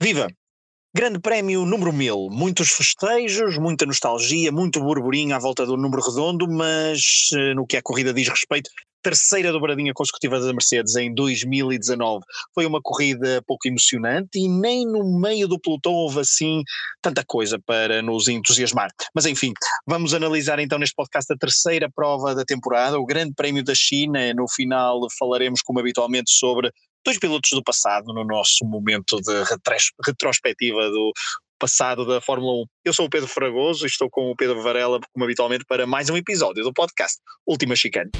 Viva! Grande Prémio número 1000, muitos festejos, muita nostalgia, muito burburinho à volta do número redondo, mas eh, no que a corrida diz respeito, terceira dobradinha consecutiva da Mercedes em 2019. Foi uma corrida pouco emocionante e nem no meio do pelotão houve assim tanta coisa para nos entusiasmar. Mas enfim, vamos analisar então neste podcast a terceira prova da temporada, o Grande Prémio da China. No final falaremos, como habitualmente, sobre dois pilotos do passado no nosso momento de retrospectiva do passado da Fórmula 1. Eu sou o Pedro Fragoso e estou com o Pedro Varela, como habitualmente, para mais um episódio do podcast Última Chicane.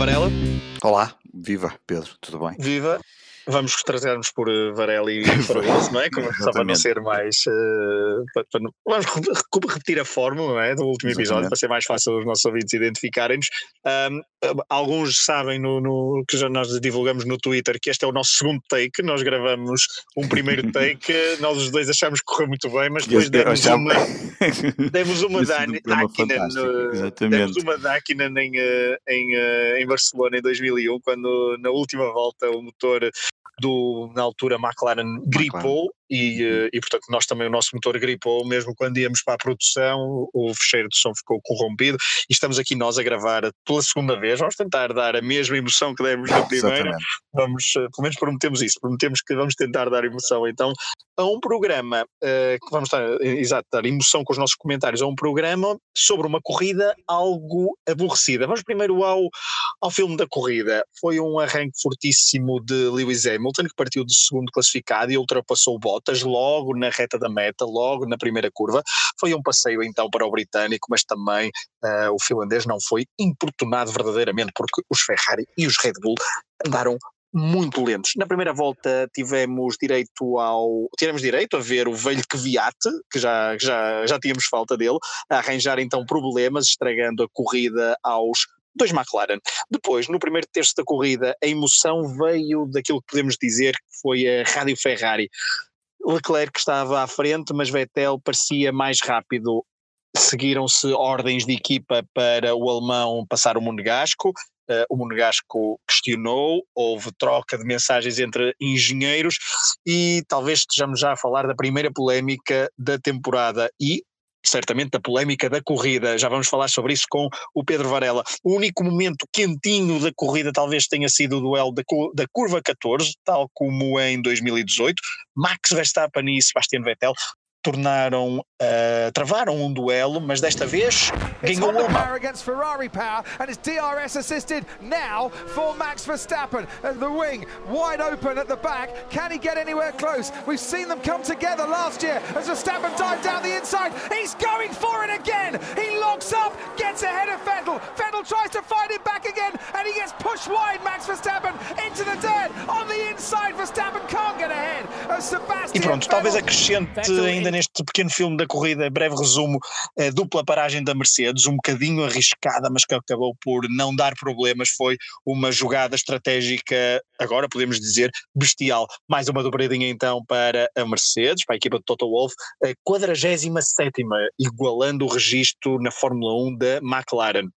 Varela. Olá, viva Pedro, tudo bem? Viva. Vamos trazer-nos por uh, Varela e Fragoso, não é? Como só para não ser mais. Uh, para, para não, vamos repetir a fórmula é? do último episódio, Exatamente. para ser mais fácil os nossos ouvintes identificarem-nos. Um, alguns sabem no, no, que já nós divulgamos no Twitter que este é o nosso segundo take. Nós gravamos um primeiro take, nós os dois achamos que correu muito bem, mas depois demos uma, demos uma dáquina no, demos uma dáquina em, eh, em, em Barcelona em 2001, quando na última volta o motor do, na altura, McLaren gripou e, uhum. eh, e, portanto, nós também, o nosso motor gripou, mesmo quando íamos para a produção, o fecheiro de som ficou corrompido e estamos aqui nós a gravar pela segunda vez. Vamos tentar dar a mesma emoção que demos na primeira. Vamos, eh, pelo menos prometemos isso, prometemos que vamos tentar dar emoção então a um programa uh, que vamos dar, exato, dar emoção com os nossos comentários a um programa sobre uma corrida algo aborrecida. Vamos primeiro ao, ao filme da corrida. Foi um arranque fortíssimo de Lewis Hamilton, que partiu de segundo classificado e ultrapassou o bot Logo na reta da meta, logo na primeira curva. Foi um passeio então para o britânico, mas também uh, o finlandês não foi importunado verdadeiramente porque os Ferrari e os Red Bull andaram muito lentos. Na primeira volta tivemos direito ao tivemos direito a ver o velho Kvyat, que já, já, já tínhamos falta dele, a arranjar então problemas, estragando a corrida aos dois McLaren. Depois, no primeiro terço da corrida, a emoção veio daquilo que podemos dizer que foi a Rádio Ferrari. Leclerc estava à frente, mas Vettel parecia mais rápido. Seguiram-se ordens de equipa para o alemão passar o Monegasco. Uh, o Monegasco questionou, houve troca de mensagens entre engenheiros e talvez estejamos já a falar da primeira polémica da temporada. E certamente da polémica da corrida. Já vamos falar sobre isso com o Pedro Varela. O único momento quentinho da corrida talvez tenha sido o duelo da, da curva 14, tal como em 2018. Max Verstappen e Sebastian Vettel tornaram, uh, travaram um duelo, mas desta vez ganhou uma. against Ferrari power and it's DRS assisted now for Max Verstappen at the wing, wide open at the back. Can he get anywhere close? We've seen them come together last year as Verstappen dive down the inside. He's going for it again. He locks up, gets ahead of Vettel. Vettel tries to fight it back again and he gets pushed wide. Max Verstappen into the dead on the inside. Verstappen can't get ahead. Sebastian e pronto, talvez acrescente ainda neste pequeno filme da corrida, breve resumo, a dupla paragem da Mercedes, um bocadinho arriscada, mas que acabou por não dar problemas, foi uma jogada estratégica, agora podemos dizer, bestial. Mais uma dobradinha então para a Mercedes, para a equipa de Toto Wolff, a 47 igualando o registro na Fórmula 1 da McLaren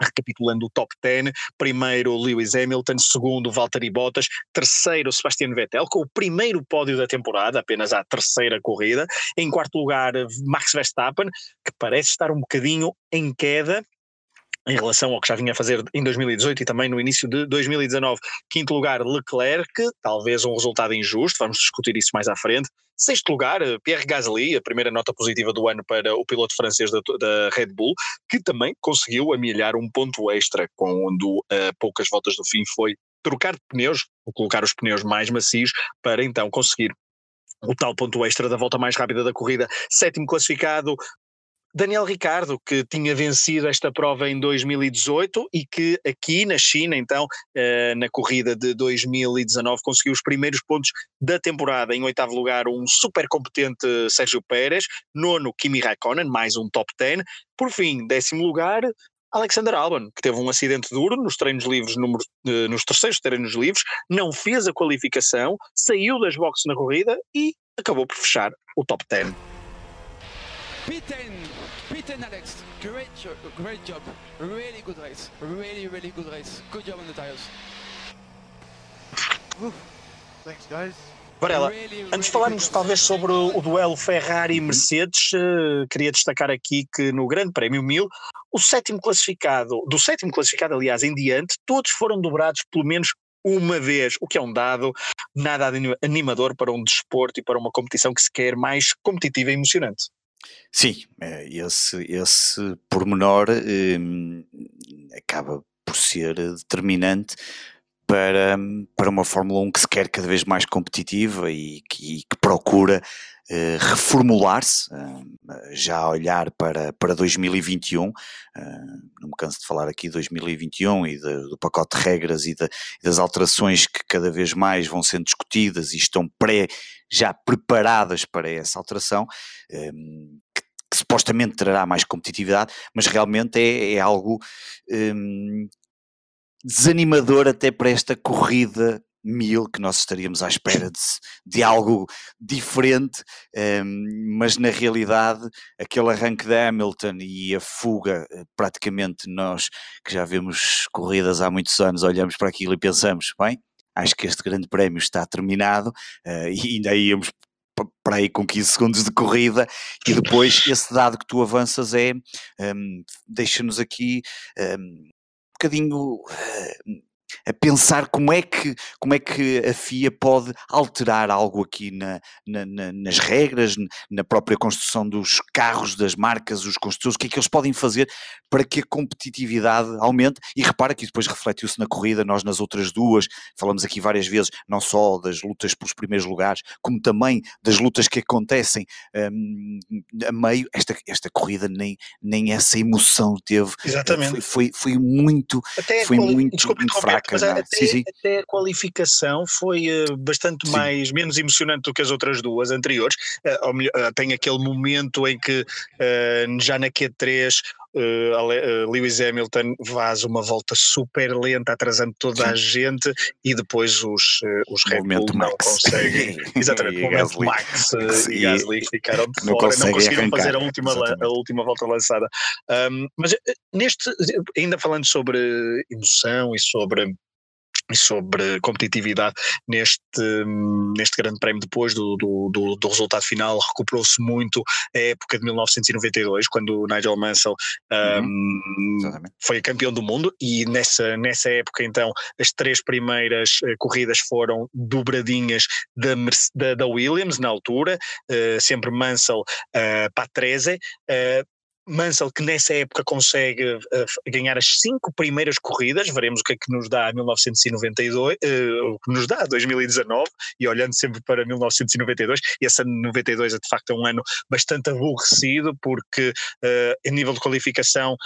recapitulando o top 10, primeiro Lewis Hamilton, segundo Valtteri Bottas, terceiro Sebastian Vettel, com o primeiro pódio da temporada, apenas à terceira corrida, em quarto lugar Max Verstappen, que parece estar um bocadinho em queda, em relação ao que já vinha a fazer em 2018 e também no início de 2019. Quinto lugar, Leclerc, talvez um resultado injusto, vamos discutir isso mais à frente. Sexto lugar, Pierre Gasly, a primeira nota positiva do ano para o piloto francês da, da Red Bull, que também conseguiu amelhar um ponto extra quando a poucas voltas do fim foi trocar de pneus, ou colocar os pneus mais macios, para então conseguir o tal ponto extra da volta mais rápida da corrida. Sétimo classificado, Daniel Ricardo, que tinha vencido esta prova em 2018 e que aqui na China, então, eh, na corrida de 2019, conseguiu os primeiros pontos da temporada. Em oitavo lugar, um super competente Sérgio Pérez. Nono, Kimi Raikkonen, mais um top 10. Por fim, décimo lugar, Alexander Albon, que teve um acidente duro nos treinos livres, número, uh, nos terceiros treinos livres, não fez a qualificação, saiu das boxes na corrida e acabou por fechar o top 10. P10, P10 Alex, great, job, great job, really good race, really, really good race, good job on the tires. Thanks guys. Varela, antes de falarmos talvez sobre o duelo Ferrari-Mercedes, uh, queria destacar aqui que no Grande Prémio 1000, o sétimo classificado, do sétimo classificado aliás em diante, todos foram dobrados pelo menos uma vez, o que é um dado nada animador para um desporto e para uma competição que se quer mais competitiva e emocionante. Sim, eh, esse, esse pormenor eh, acaba por ser determinante para, para uma Fórmula 1 que se quer cada vez mais competitiva e que, e que procura uh, reformular-se, uh, já a olhar para, para 2021, uh, eh, não me canso de falar aqui de 2021 e de, do pacote de regras e, de, das alterações que cada vez mais vão sendo discutidas e estão pré, já preparadas para essa alteração, que, que supostamente trará mais competitividade, mas realmente é, é algo um, desanimador até para esta corrida mil que nós estaríamos à espera de, de algo diferente, um, mas na realidade aquele arranque da Hamilton e a fuga, eh, praticamente nós que já vemos corridas há muitos anos, olhamos para aquilo e pensamos, bem, acho que este grande prémio está terminado uh, e ainda íamos para aí com 15 segundos de corrida e depois esse dado que tu avanças é, um, ehm, deixa-nos aqui um, ehm, bocadinho uh, a pensar como é que, como é que a FIA pode alterar algo aqui na, na, na, nas regras, na própria construção dos carros, das marcas, os construtores, o que é que eles podem fazer para que a competitividade aumente? E repara que depois refletiu-se na corrida, nós nas outras duas, falamos aqui várias vezes, não só das lutas pelos primeiros lugares, como também das lutas que acontecem um, a meio, esta, esta corrida nem, nem essa emoção teve, Exatamente. Foi, foi, foi muito, Até foi muito, muito fraca mas até, sim, sim. até, a qualificação foi uh, bastante sim. mais, menos emocionante do que as outras duas anteriores. Uh, melhor, uh, tem aquele momento em que já na Q3 uh, Lewis Hamilton faz uma volta super lenta, atrasando toda Sim. a gente e depois os, uh, os Red Bull não conseguem. Exatamente, o momento. Max uh, e Gasly ficaram de não fora, não conseguiram arrancar. fazer a última, a última volta lançada. Um, mas neste, ainda falando sobre emoção e sobre sobre competitividade neste, neste grande prémio. Depois do, do, do, do resultado final recuperou-se muito a época de 1992 quando o Nigel Mansell uhum. um, foi campeão do mundo. E nessa, nessa época então as três primeiras uh, corridas foram dobradinhas da, da, da Williams na altura, uh, sempre Mansell uh, para 13 uh, Mansell, que nessa época consegue uh, ganhar as cinco primeiras corridas, veremos o que é que nos dá 1992, uh, o que nos dá 2019, e olhando sempre para 1992, esse ano 92 é de facto um ano bastante aborrecido, porque uh, em nível de qualificação,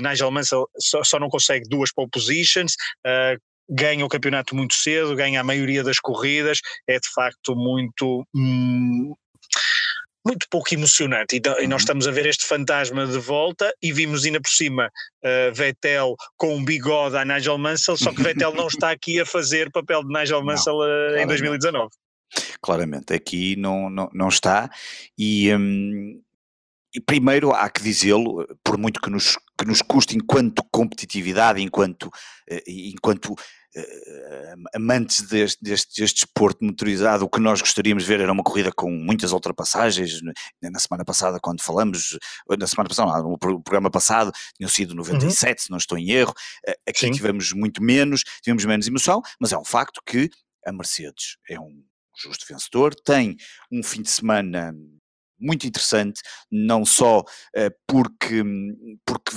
Nigel Mansell só, só, não consegue duas pole positions, ganha o campeonato muito cedo, ganha a maioria das corridas, é de facto muito. Hum, muito pouco emocionante. E, e, nós uhum. estamos a ver este fantasma de volta e vimos ainda por cima uh, Vettel com um bigode a Nigel Mansell, só que Vettel não está aqui a fazer papel de Nigel Mansell não, uh, em 2019. Claramente, aqui não, não, não está. E, um, e primeiro há que dizê-lo, por muito que nos, que nos custe enquanto competitividade, enquanto, uh, enquanto amantes deste, deste, deste desporto motorizado, o que nós gostaríamos de ver era uma corrida com muitas ultrapassagens. Na semana passada, quando falamos, na semana passada, não, no programa passado, tinham sido 97, uhum. se não estou em erro. Uh, aqui Sim. tivemos muito menos, tivemos menos emoção, mas é um facto que a Mercedes é um justo vencedor, tem um fim de semana muito interessante, não só uh, porque, porque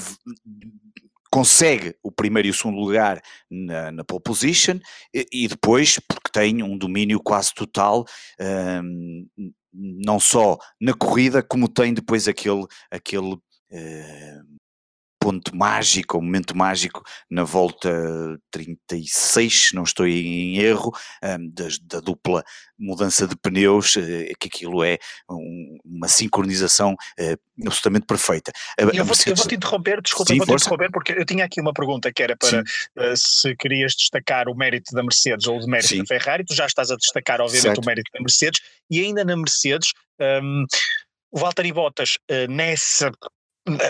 consegue o primeiro e o segundo lugar na, na pole position e, e, depois porque tem um domínio quase total um, não só na corrida como tem depois aquele aquele uh, ponto mágico, o momento mágico na volta 36, não estou em erro, um, da, da, dupla mudança de pneus, uh, que aquilo é um, uma sincronização uh, absolutamente perfeita. Eu, vou, Mercedes... eu, vou, te interromper, desculpa, Sim, vou te interromper, porque eu tinha aqui uma pergunta que era para uh, se querias destacar o mérito da Mercedes ou o mérito Sim. da Ferrari, tu já estás a destacar, obviamente, certo. o mérito da Mercedes, e ainda na Mercedes. Um, o Valtteri Bottas, nessa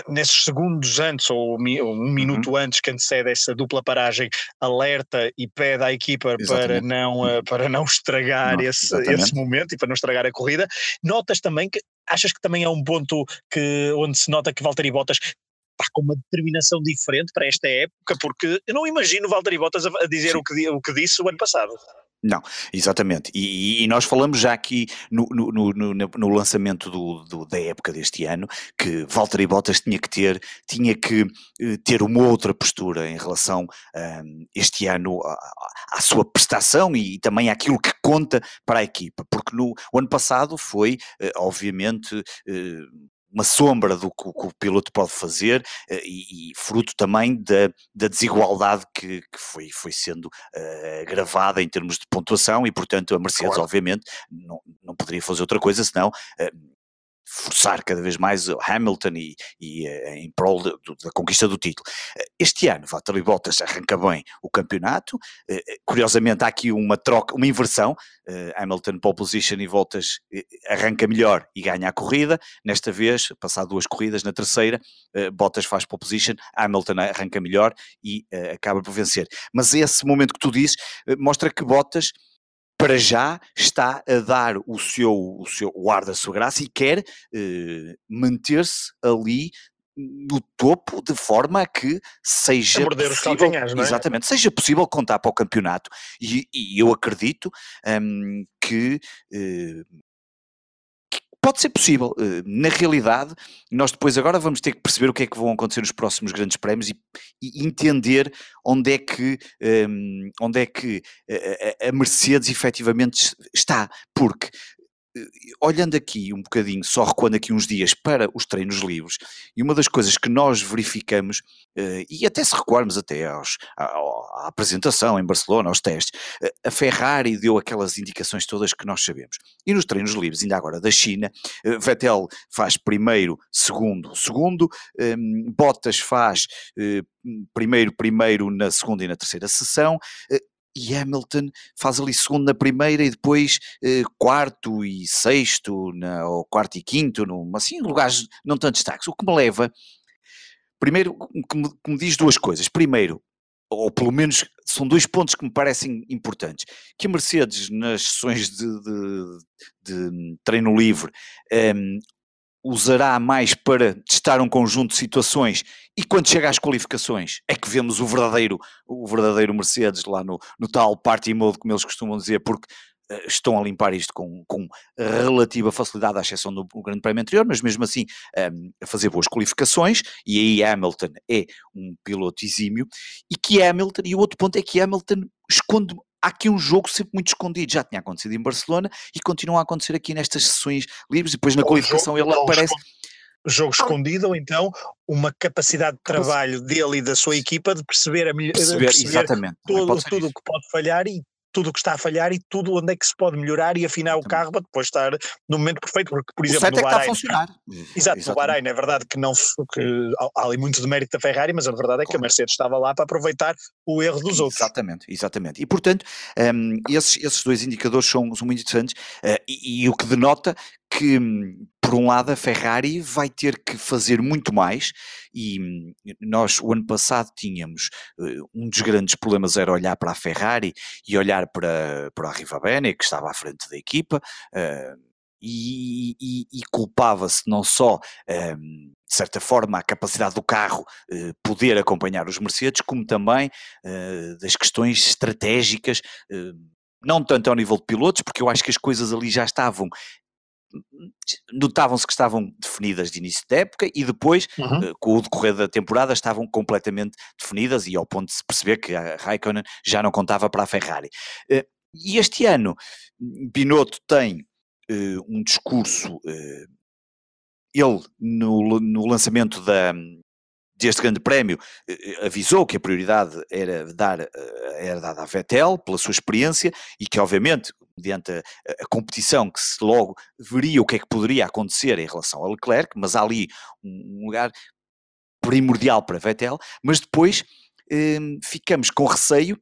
nesses segundos antes, ou um minuto uhum. antes que antecede essa dupla paragem, alerta e pede à equipa para não, eh, para não estragar não, esse, esse momento e para não estragar a corrida. Notas também que achas que também é um ponto que, onde se nota que Valtteri Bottas está com uma determinação diferente para esta época, porque eu não imagino Valtteri Bottas a, dizer o que, o que disse o ano passado. Não, exatamente. E, e, nós falamos já aqui no, no, no, no lançamento do, do, da época deste ano que Valtteri Bottas tinha que ter, tinha que eh, ter uma outra postura em relação um, este ano à, à, sua prestação e também àquilo que conta para a equipa, porque no ano passado foi, eh, obviamente, eh, uma sombra do que, que, o piloto pode fazer uh, e, e, fruto também da, da desigualdade que, que, foi, foi sendo uh, gravada em termos de pontuação e, portanto, a Mercedes, claro. obviamente, não, não poderia fazer outra coisa senão uh, forçar cada vez mais Hamilton e, e eh, em prol de, de, da conquista do título. Eh, este ano, Valtteri Bottas arranca bem o campeonato, eh, curiosamente há aqui uma troca, uma inversão, Hamilton pole position e Bottas arranca melhor e ganha a corrida, nesta vez, passado duas corridas, na terceira, Bottas faz pole position, Hamilton arranca melhor e acaba por vencer. Mas esse momento que tu dizes mostra que Bottas para já está a dar o seu, o seu o ar da sua graça e quer eh, manter-se ali no topo de forma a que seja possível, é? exatamente, seja possível contar para o campeonato e, e eu acredito um, que uh, Pode ser possível. Eh, na realidade, nós depois agora vamos ter que perceber o que é que vão acontecer nos próximos grandes prémios e, e entender onde é que, um, ehm, onde é que a, a Mercedes efetivamente está. Porque olhando aqui um bocadinho, só recuando aqui uns dias para os treinos livres, e uma das coisas que nós verificamos, eh, e até se recuarmos até aos, à, à, apresentação em Barcelona, aos testes, eh, a Ferrari deu aquelas indicações todas que nós sabemos. E nos treinos livres, ainda agora da China, eh, Vettel faz primeiro, segundo, segundo, Bottas faz primeiro, primeiro na segunda e na terceira sessão, e Hamilton faz ali segundo na primeira e depois eh, quarto e sexto, na, ou quarto e quinto, num, assim, lugares não tanto destaques. O que me leva, primeiro, que me, que me diz duas coisas. Primeiro, ou pelo menos são dois pontos que me parecem importantes, que a Mercedes nas sessões de, de, de treino livre um, ehm, usará mais para testar um conjunto de situações e quando chega às qualificações é que vemos o verdadeiro, o verdadeiro Mercedes lá no, no tal party mode, como eles costumam dizer, porque uh, estão a limpar isto com, com relativa facilidade, à exceção do, do Grande Prémio anterior, mas mesmo assim um, ehm, a fazer boas qualificações, e aí Hamilton é um piloto exímio, e que Hamilton, e o outro ponto é que Hamilton esconde há aqui um jogo sempre muito escondido. Já tinha acontecido em Barcelona e continua a acontecer aqui nestas sessões livres. E depois na qualificação ele aparece. Jogo escondido, ou então uma capacidade de trabalho dele e da sua equipa de perceber, a, perceber, perceber exatamente. todo, tudo o que pode falhar e tudo o que está a falhar e tudo onde é que se pode melhorar e afinar o carro para depois estar no momento perfeito, porque por exemplo no Bahrein, é está a funcionar. Exato, no Bahrein é verdade que não que há ali muito de mérito da Ferrari, mas a verdade é que a Mercedes estava lá para aproveitar o erro dos outros. Exatamente, exatamente. E portanto, um, esses, esses dois indicadores são, são muito interessantes uh, e, e, o que denota que por um lado, a Ferrari vai ter que fazer muito mais, e hum, nós, o ano passado, tínhamos uh, um dos grandes problemas era olhar para a Ferrari e olhar para, para a Riva Bene, que estava à frente da equipa, uh, e, e, e culpava-se não só, um, de certa forma, a capacidade do carro poder acompanhar os Mercedes, como também das questões estratégicas não tanto ao nível de pilotos, porque eu acho que as coisas ali já estavam notavam-se que estavam definidas de início da época e depois, uhum. uh, com o decorrer da temporada, estavam completamente definidas e ao ponto de se perceber que a Raikkonen já não contava para a Ferrari. Uh, e este ano, Binotto tem uh, um discurso, ele no, no lançamento da, deste grande prémio eh, avisou que a prioridade era, dar, era dada a Vettel pela sua experiência e que obviamente mediante a, a, competição que se logo veria o que é que poderia acontecer em relação a Leclerc, mas há ali um lugar primordial para Vettel, mas depois eh, ficamos com receio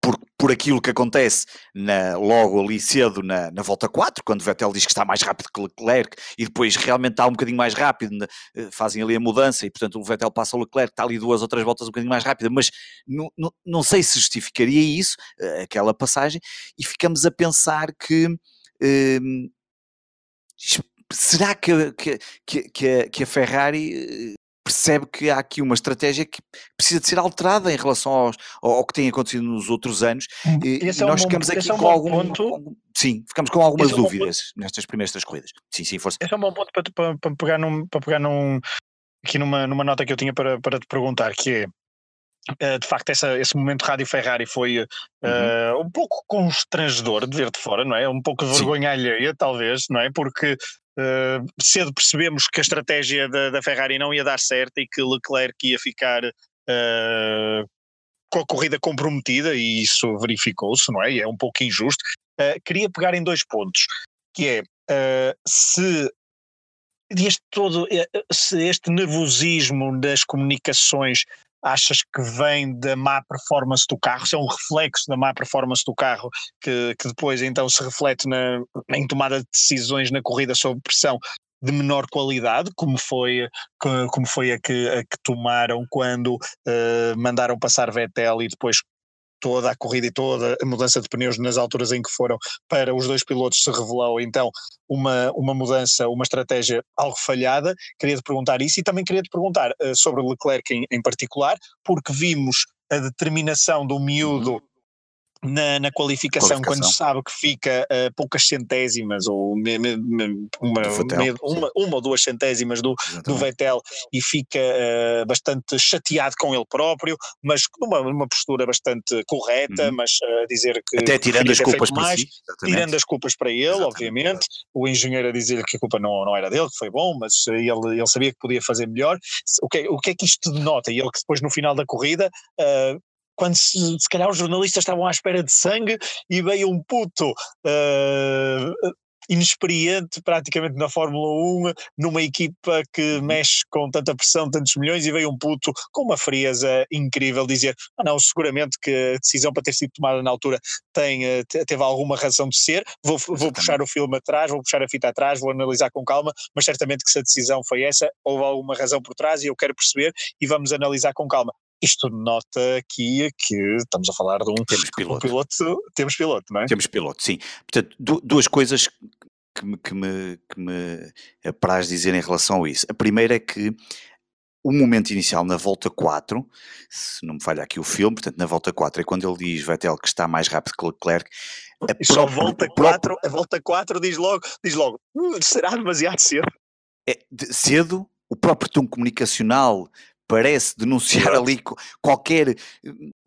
por, por aquilo que acontece na, logo ali cedo na, na volta 4, quando Vettel diz que está mais rápido que Leclerc e depois realmente está um bocadinho mais rápido, eh, fazem ali a mudança e portanto o Vettel passa o Leclerc, está ali duas ou três voltas um bocadinho mais rápida, mas não, não, sei se justificaria isso, eh, aquela passagem, e ficamos a pensar que. Hum, será que, que, que, que a Ferrari percebe que há aqui uma estratégia que precisa de ser alterada em relação aos, ao, que tem acontecido nos outros anos hum, e, e é nós um ficamos bom, aqui é com, um algum, ponto... sim, ficamos com algumas dúvidas é um nestas primeiras três corridas. Sim, sim, força. Esse é um bom ponto para, para, para pegar, num, para pegar num, aqui numa, numa nota que eu tinha para, para te perguntar, que é Uh, de facto, essa, esse momento Rádio Ferrari foi uh, uhum. um pouco constrangedor de ver de fora, não é? Um pouco de vergonha Sim. alheia, talvez, não é? Porque Uh, cedo percebemos que a estratégia da, da, Ferrari não ia dar certo e que Leclerc ia ficar uh, com a corrida comprometida e isso verificou-se, não é? E é um pouco injusto. Uh, queria pegar em dois pontos, que é se este todo, se este nervosismo das comunicações achas que vem da má performance do carro, se é um reflexo da má performance do carro que, que depois então se reflete na, em tomada de decisões na corrida sob pressão de menor qualidade, como foi, como foi a, que, a que tomaram quando uh, mandaram passar Vettel e depois toda a corrida e toda a mudança de pneus nas alturas em que foram para os dois pilotos se revelou então uma, uma mudança, uma estratégia algo falhada. Queria te perguntar isso e também queria te perguntar uh, sobre Leclerc em, em particular, porque vimos a determinação do miúdo na, na qualificação, qualificação, quando se sabe que fica a poucas centésimas ou me, me, me, uma, uma, uma, ou duas centésimas do, do Vettel e fica uh, bastante chateado com ele próprio, mas numa, numa postura bastante correta, uhum. mas a uh, dizer que até tirando as culpas para si, tirando as culpas para ele, exatamente. obviamente, o engenheiro a dizer que a culpa não, não era dele, que foi bom, mas ele, ele sabia que podia fazer melhor. O que, o que é que isto denota? E ele que depois no final da corrida uh, quando se, se calhar os jornalistas estavam à espera de sangue e veio um puto uh, inexperiente praticamente na Fórmula 1, numa equipa que uhum. mexe com tanta pressão, tantos milhões, e veio um puto com uma frieza incrível dizer: ah, não, seguramente que a decisão para ter sido tomada na altura tem, eh, teve alguma razão de ser, vou, vou puxar o filme atrás, vou puxar a fita atrás, vou analisar com calma, mas certamente que se a decisão foi essa, houve alguma razão por trás e eu quero perceber e vamos analisar com calma isto nota aqui que estamos a falar de um, temos piloto. Um piloto temos piloto, não é? Temos piloto, sim. Portanto, duas coisas que me, que me, que me apraz dizer em relação a isso. A primeira é que o momento inicial na volta 4, se não me falha aqui o filme, portanto na volta 4 é quando ele diz Vettel que está mais rápido que Leclerc. A e só volta 4, a volta 4 diz logo, diz logo, hum, será demasiado cedo. É, de, cedo, o próprio tom comunicacional parece denunciar ali qualquer,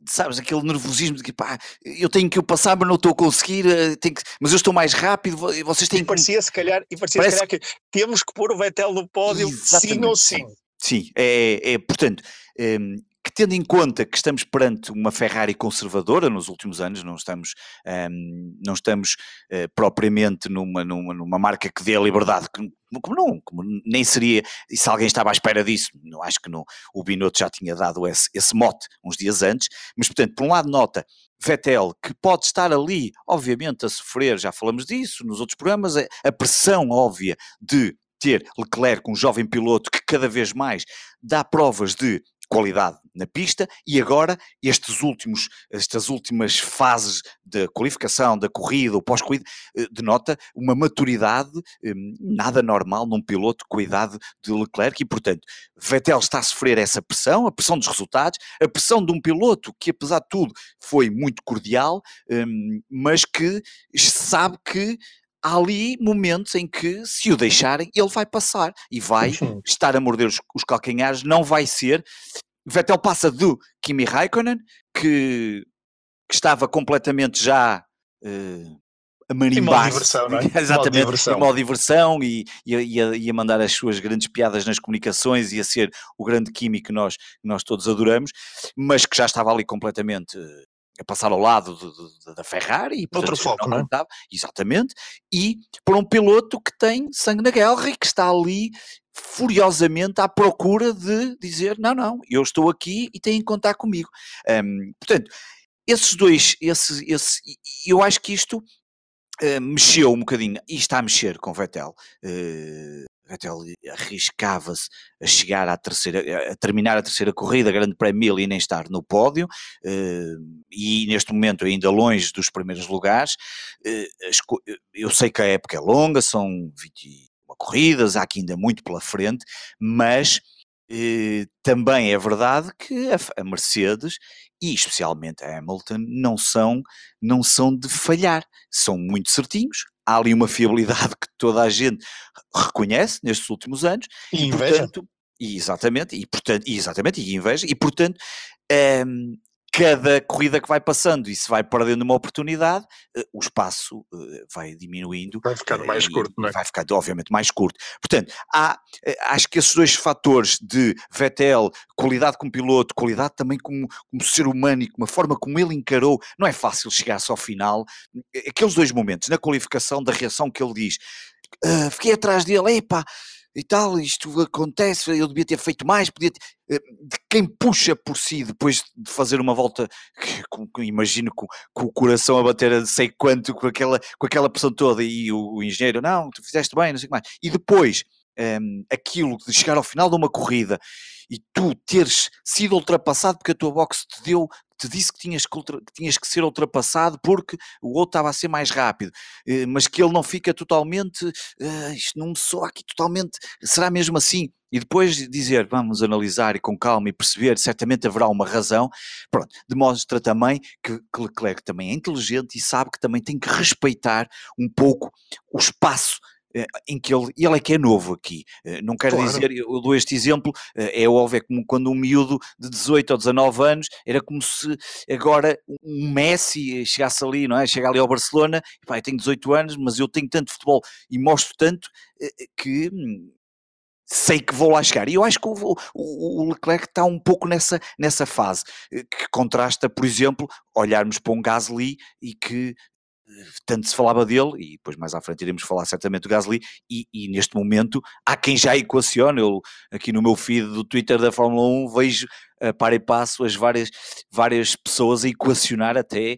sabes, aquele nervosismo de que pá, eu tenho que o passar, mas não estou a conseguir, eh, que, mas eu estou mais rápido, vocês têm e parecia se calhar, e parecia parece... se calhar que temos que pôr o Vettel no pódio, Exatamente. sim ou sim. Sim, é, é portanto, é, que tendo em conta que estamos perante uma Ferrari conservadora nos últimos anos, não estamos, um, ehm, não estamos uh, propriamente numa, numa, numa, marca que dê a liberdade, como, não, como nem seria, e se alguém estava à espera disso, não, acho que não, o Binotto já tinha dado esse, esse mote uns dias antes, mas portanto, por um lado nota Vettel, que pode estar ali, obviamente, a sofrer, já falamos disso nos outros programas, a pressão óbvia de ter Leclerc, um jovem piloto que cada vez mais dá provas de qualidade na pista e agora estes últimos, estas últimas fases da qualificação, da corrida, ou pós-corrida, eh, denota uma maturidade eh, nada normal num piloto com a idade de Leclerc e, portanto, Vettel está a sofrer essa pressão, a pressão dos resultados, a pressão de um piloto que, apesar de tudo, foi muito cordial, eh, mas que sabe que há ali momentos em que, se o deixarem, ele vai passar e vai Sim. estar a morder os, os, calcanhares, não vai ser. Vettel passa do Kimi Raikkonen, que, que estava completamente já uh, a marimbar. Diversão, não é? Exatamente, diversão. em modo diversão e, e, e, a, e, a, mandar as suas grandes piadas nas comunicações e a ser o grande químico que nós, nós todos adoramos, mas que já estava ali completamente a passar ao lado da Ferrari. E, Outro foco, não, não é? Exatamente. E por um piloto que tem sangue na guerra e que está ali furiosamente à procura de dizer não, não, eu estou aqui e têm que contar comigo. Um, portanto, esses dois, esse, esse, eu acho que isto uh, mexeu um bocadinho, e está a mexer com Vettel. Uh, Vettel arriscava-se a chegar à terceira, a terminar a terceira corrida, Grande Prémio e nem estar no pódio, uh, e neste momento ainda longe dos primeiros lugares. eu sei que a época é longa, são 20 corridas, há aqui ainda muito pela frente, mas eh, também é verdade que a, Mercedes e especialmente a Hamilton não são, não são de falhar, são muito certinhos, há ali uma fiabilidade que toda a gente reconhece nestes últimos anos e, e Portanto, e exatamente, e portanto, e exatamente, e inveja, e portanto ehm, cada corrida que vai passando e se vai perdendo uma oportunidade, eh, o espaço eh, vai diminuindo. Vai ficando mais curto, não é? Vai ficar, obviamente, mais curto. Portanto, há, eh, acho que esses dois fatores de Vettel, qualidade como piloto, qualidade também como, como ser humano e como a forma como ele encarou, não é fácil chegar-se ao final. Aqueles dois momentos, na qualificação, da reação que ele diz, uh, fiquei atrás dele, epá, e tal, isto acontece, eu devia ter feito mais, podia ter... Eh, de quem puxa por si depois de fazer uma volta, que, com, imagino com, com, o coração a bater a sei quanto, com aquela, com aquela pressão toda, e o, o engenheiro, não, tu fizeste bem, não sei o que mais, e depois um, ehm, aquilo de chegar ao final de uma corrida e tu teres sido ultrapassado porque a tua box te deu, te disse que tinhas que, ultra, que tinhas que ser ultrapassado porque o outro estava a ser mais rápido, uh, mas que ele não fica totalmente, uh, isto não me soa aqui totalmente, será mesmo assim? E depois dizer, vamos analisar e com calma e perceber, certamente haverá uma razão, pronto, demonstra também que, que Leclerc também é inteligente e sabe que também tem que respeitar um pouco o espaço eh, em que ele, ele é que é novo aqui. Eh, não quero claro. dizer, eu dou este exemplo, eh, é óbvio, é como quando um miúdo de 18 ou 19 anos era como se agora um Messi chegasse ali, não é? Chega ali ao Barcelona, e, pá, eu tenho 18 anos, mas eu tenho tanto futebol e mostro tanto que hum, sei que vou lá chegar. E eu acho que o, o, o, Leclerc está um pouco nessa, nessa fase, que contrasta, por exemplo, olharmos para um Gasly e que tanto se falava dele, e depois mais à frente iremos falar certamente do Gasly, e, e, neste momento há quem já equacione, eu aqui no meu feed do Twitter da Fórmula 1 vejo a par e passo as várias, várias pessoas a equacionar até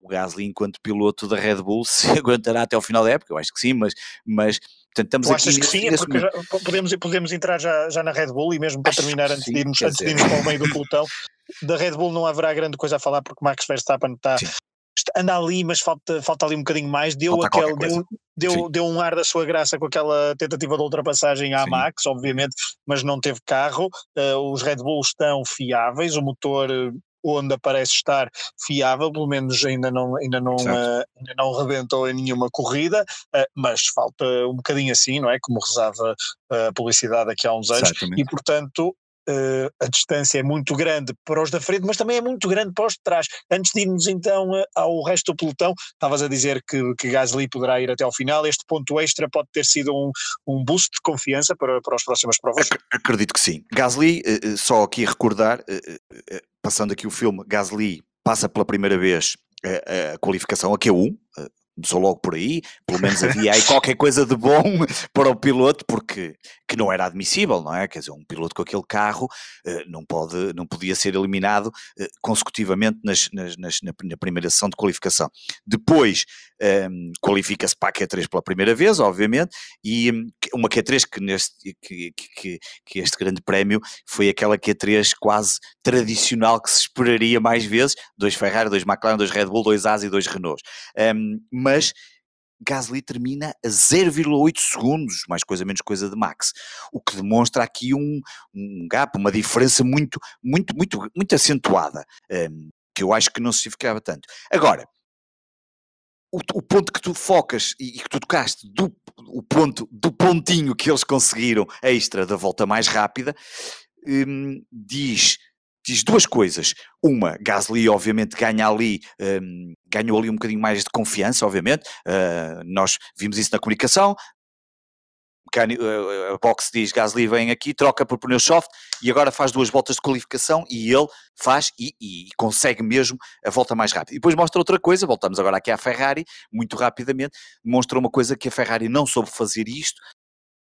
o Gasly enquanto piloto da Red Bull se aguentará até ao final da época, eu acho que sim, mas, mas portanto, estamos tu aqui... Achas que sim, é porque já, podemos, podemos entrar já, já na Red Bull e mesmo para acho terminar antes, sim, de irmos, antes de irmos para o meio do pelotão, da Red Bull não haverá grande coisa a falar porque Max Verstappen está... Sim anda ali, mas falta, falta ali um bocadinho mais. Deu, aquele, deu, deu, deu, um ar da sua graça com aquela tentativa de ultrapassagem à Sim. Max, obviamente, mas não teve carro. Uh, os Red Bull estão fiáveis, o motor eh, onde parece estar fiável, pelo menos ainda não, ainda não, uh, ainda não rebentou em nenhuma corrida, uh, mas falta um bocadinho assim, não é? Como rezava a publicidade aqui há uns anos, Exatamente. e portanto Uh, a distância é muito grande para os da frente, mas também é muito grande para os de trás. Antes de irmos então uh, ao resto do pelotão, estavas a dizer que, que Gasly poderá ir até ao final. Este ponto extra pode ter sido um, um boost de confiança para, para as próximas provas? Acredito que sim. Gasly, uh, só aqui recordar, passando aqui o filme, Gasly passa pela primeira vez a, a qualificação a Q1, começou logo por aí, pelo menos havia aí qualquer coisa de bom para o piloto, porque que não era admissível, não é? Quer dizer, um piloto com aquele carro uh, não, pode, não podia ser eliminado uh, consecutivamente nas, nas, nas, na, na, primeira sessão de qualificação. Depois um, ehm, qualifica-se para a Q3 pela primeira vez, obviamente, e um, uma Q3 que, neste, que, que, que, este grande prémio foi aquela Q3 quase tradicional que se esperaria mais vezes, dois Ferrari, dois McLaren, dois Red Bull, dois As e dois Renault. Um, ehm, mas Gasly termina a 0,8 segundos, mais coisa menos coisa de Max, o que demonstra aqui um, um gap, uma diferença muito, muito, muito, muito acentuada, um, que eu acho que não se justificava tanto. Agora, o, o, ponto que tu focas e, que tu tocaste, do, o ponto do pontinho que eles conseguiram extra da volta mais rápida, um, diz diz duas coisas. Uma, Gasly obviamente ganha ali, um, ganhou ali um bocadinho mais de confiança, obviamente. Uh, nós vimos isso na comunicação. A box diz Gasly vem aqui, troca por pneu soft e agora faz duas voltas de qualificação e ele faz e, e, consegue mesmo a volta mais rápida. E depois mostra outra coisa, voltamos agora aqui à Ferrari, muito rapidamente, mostra uma coisa que a Ferrari não soube fazer isto,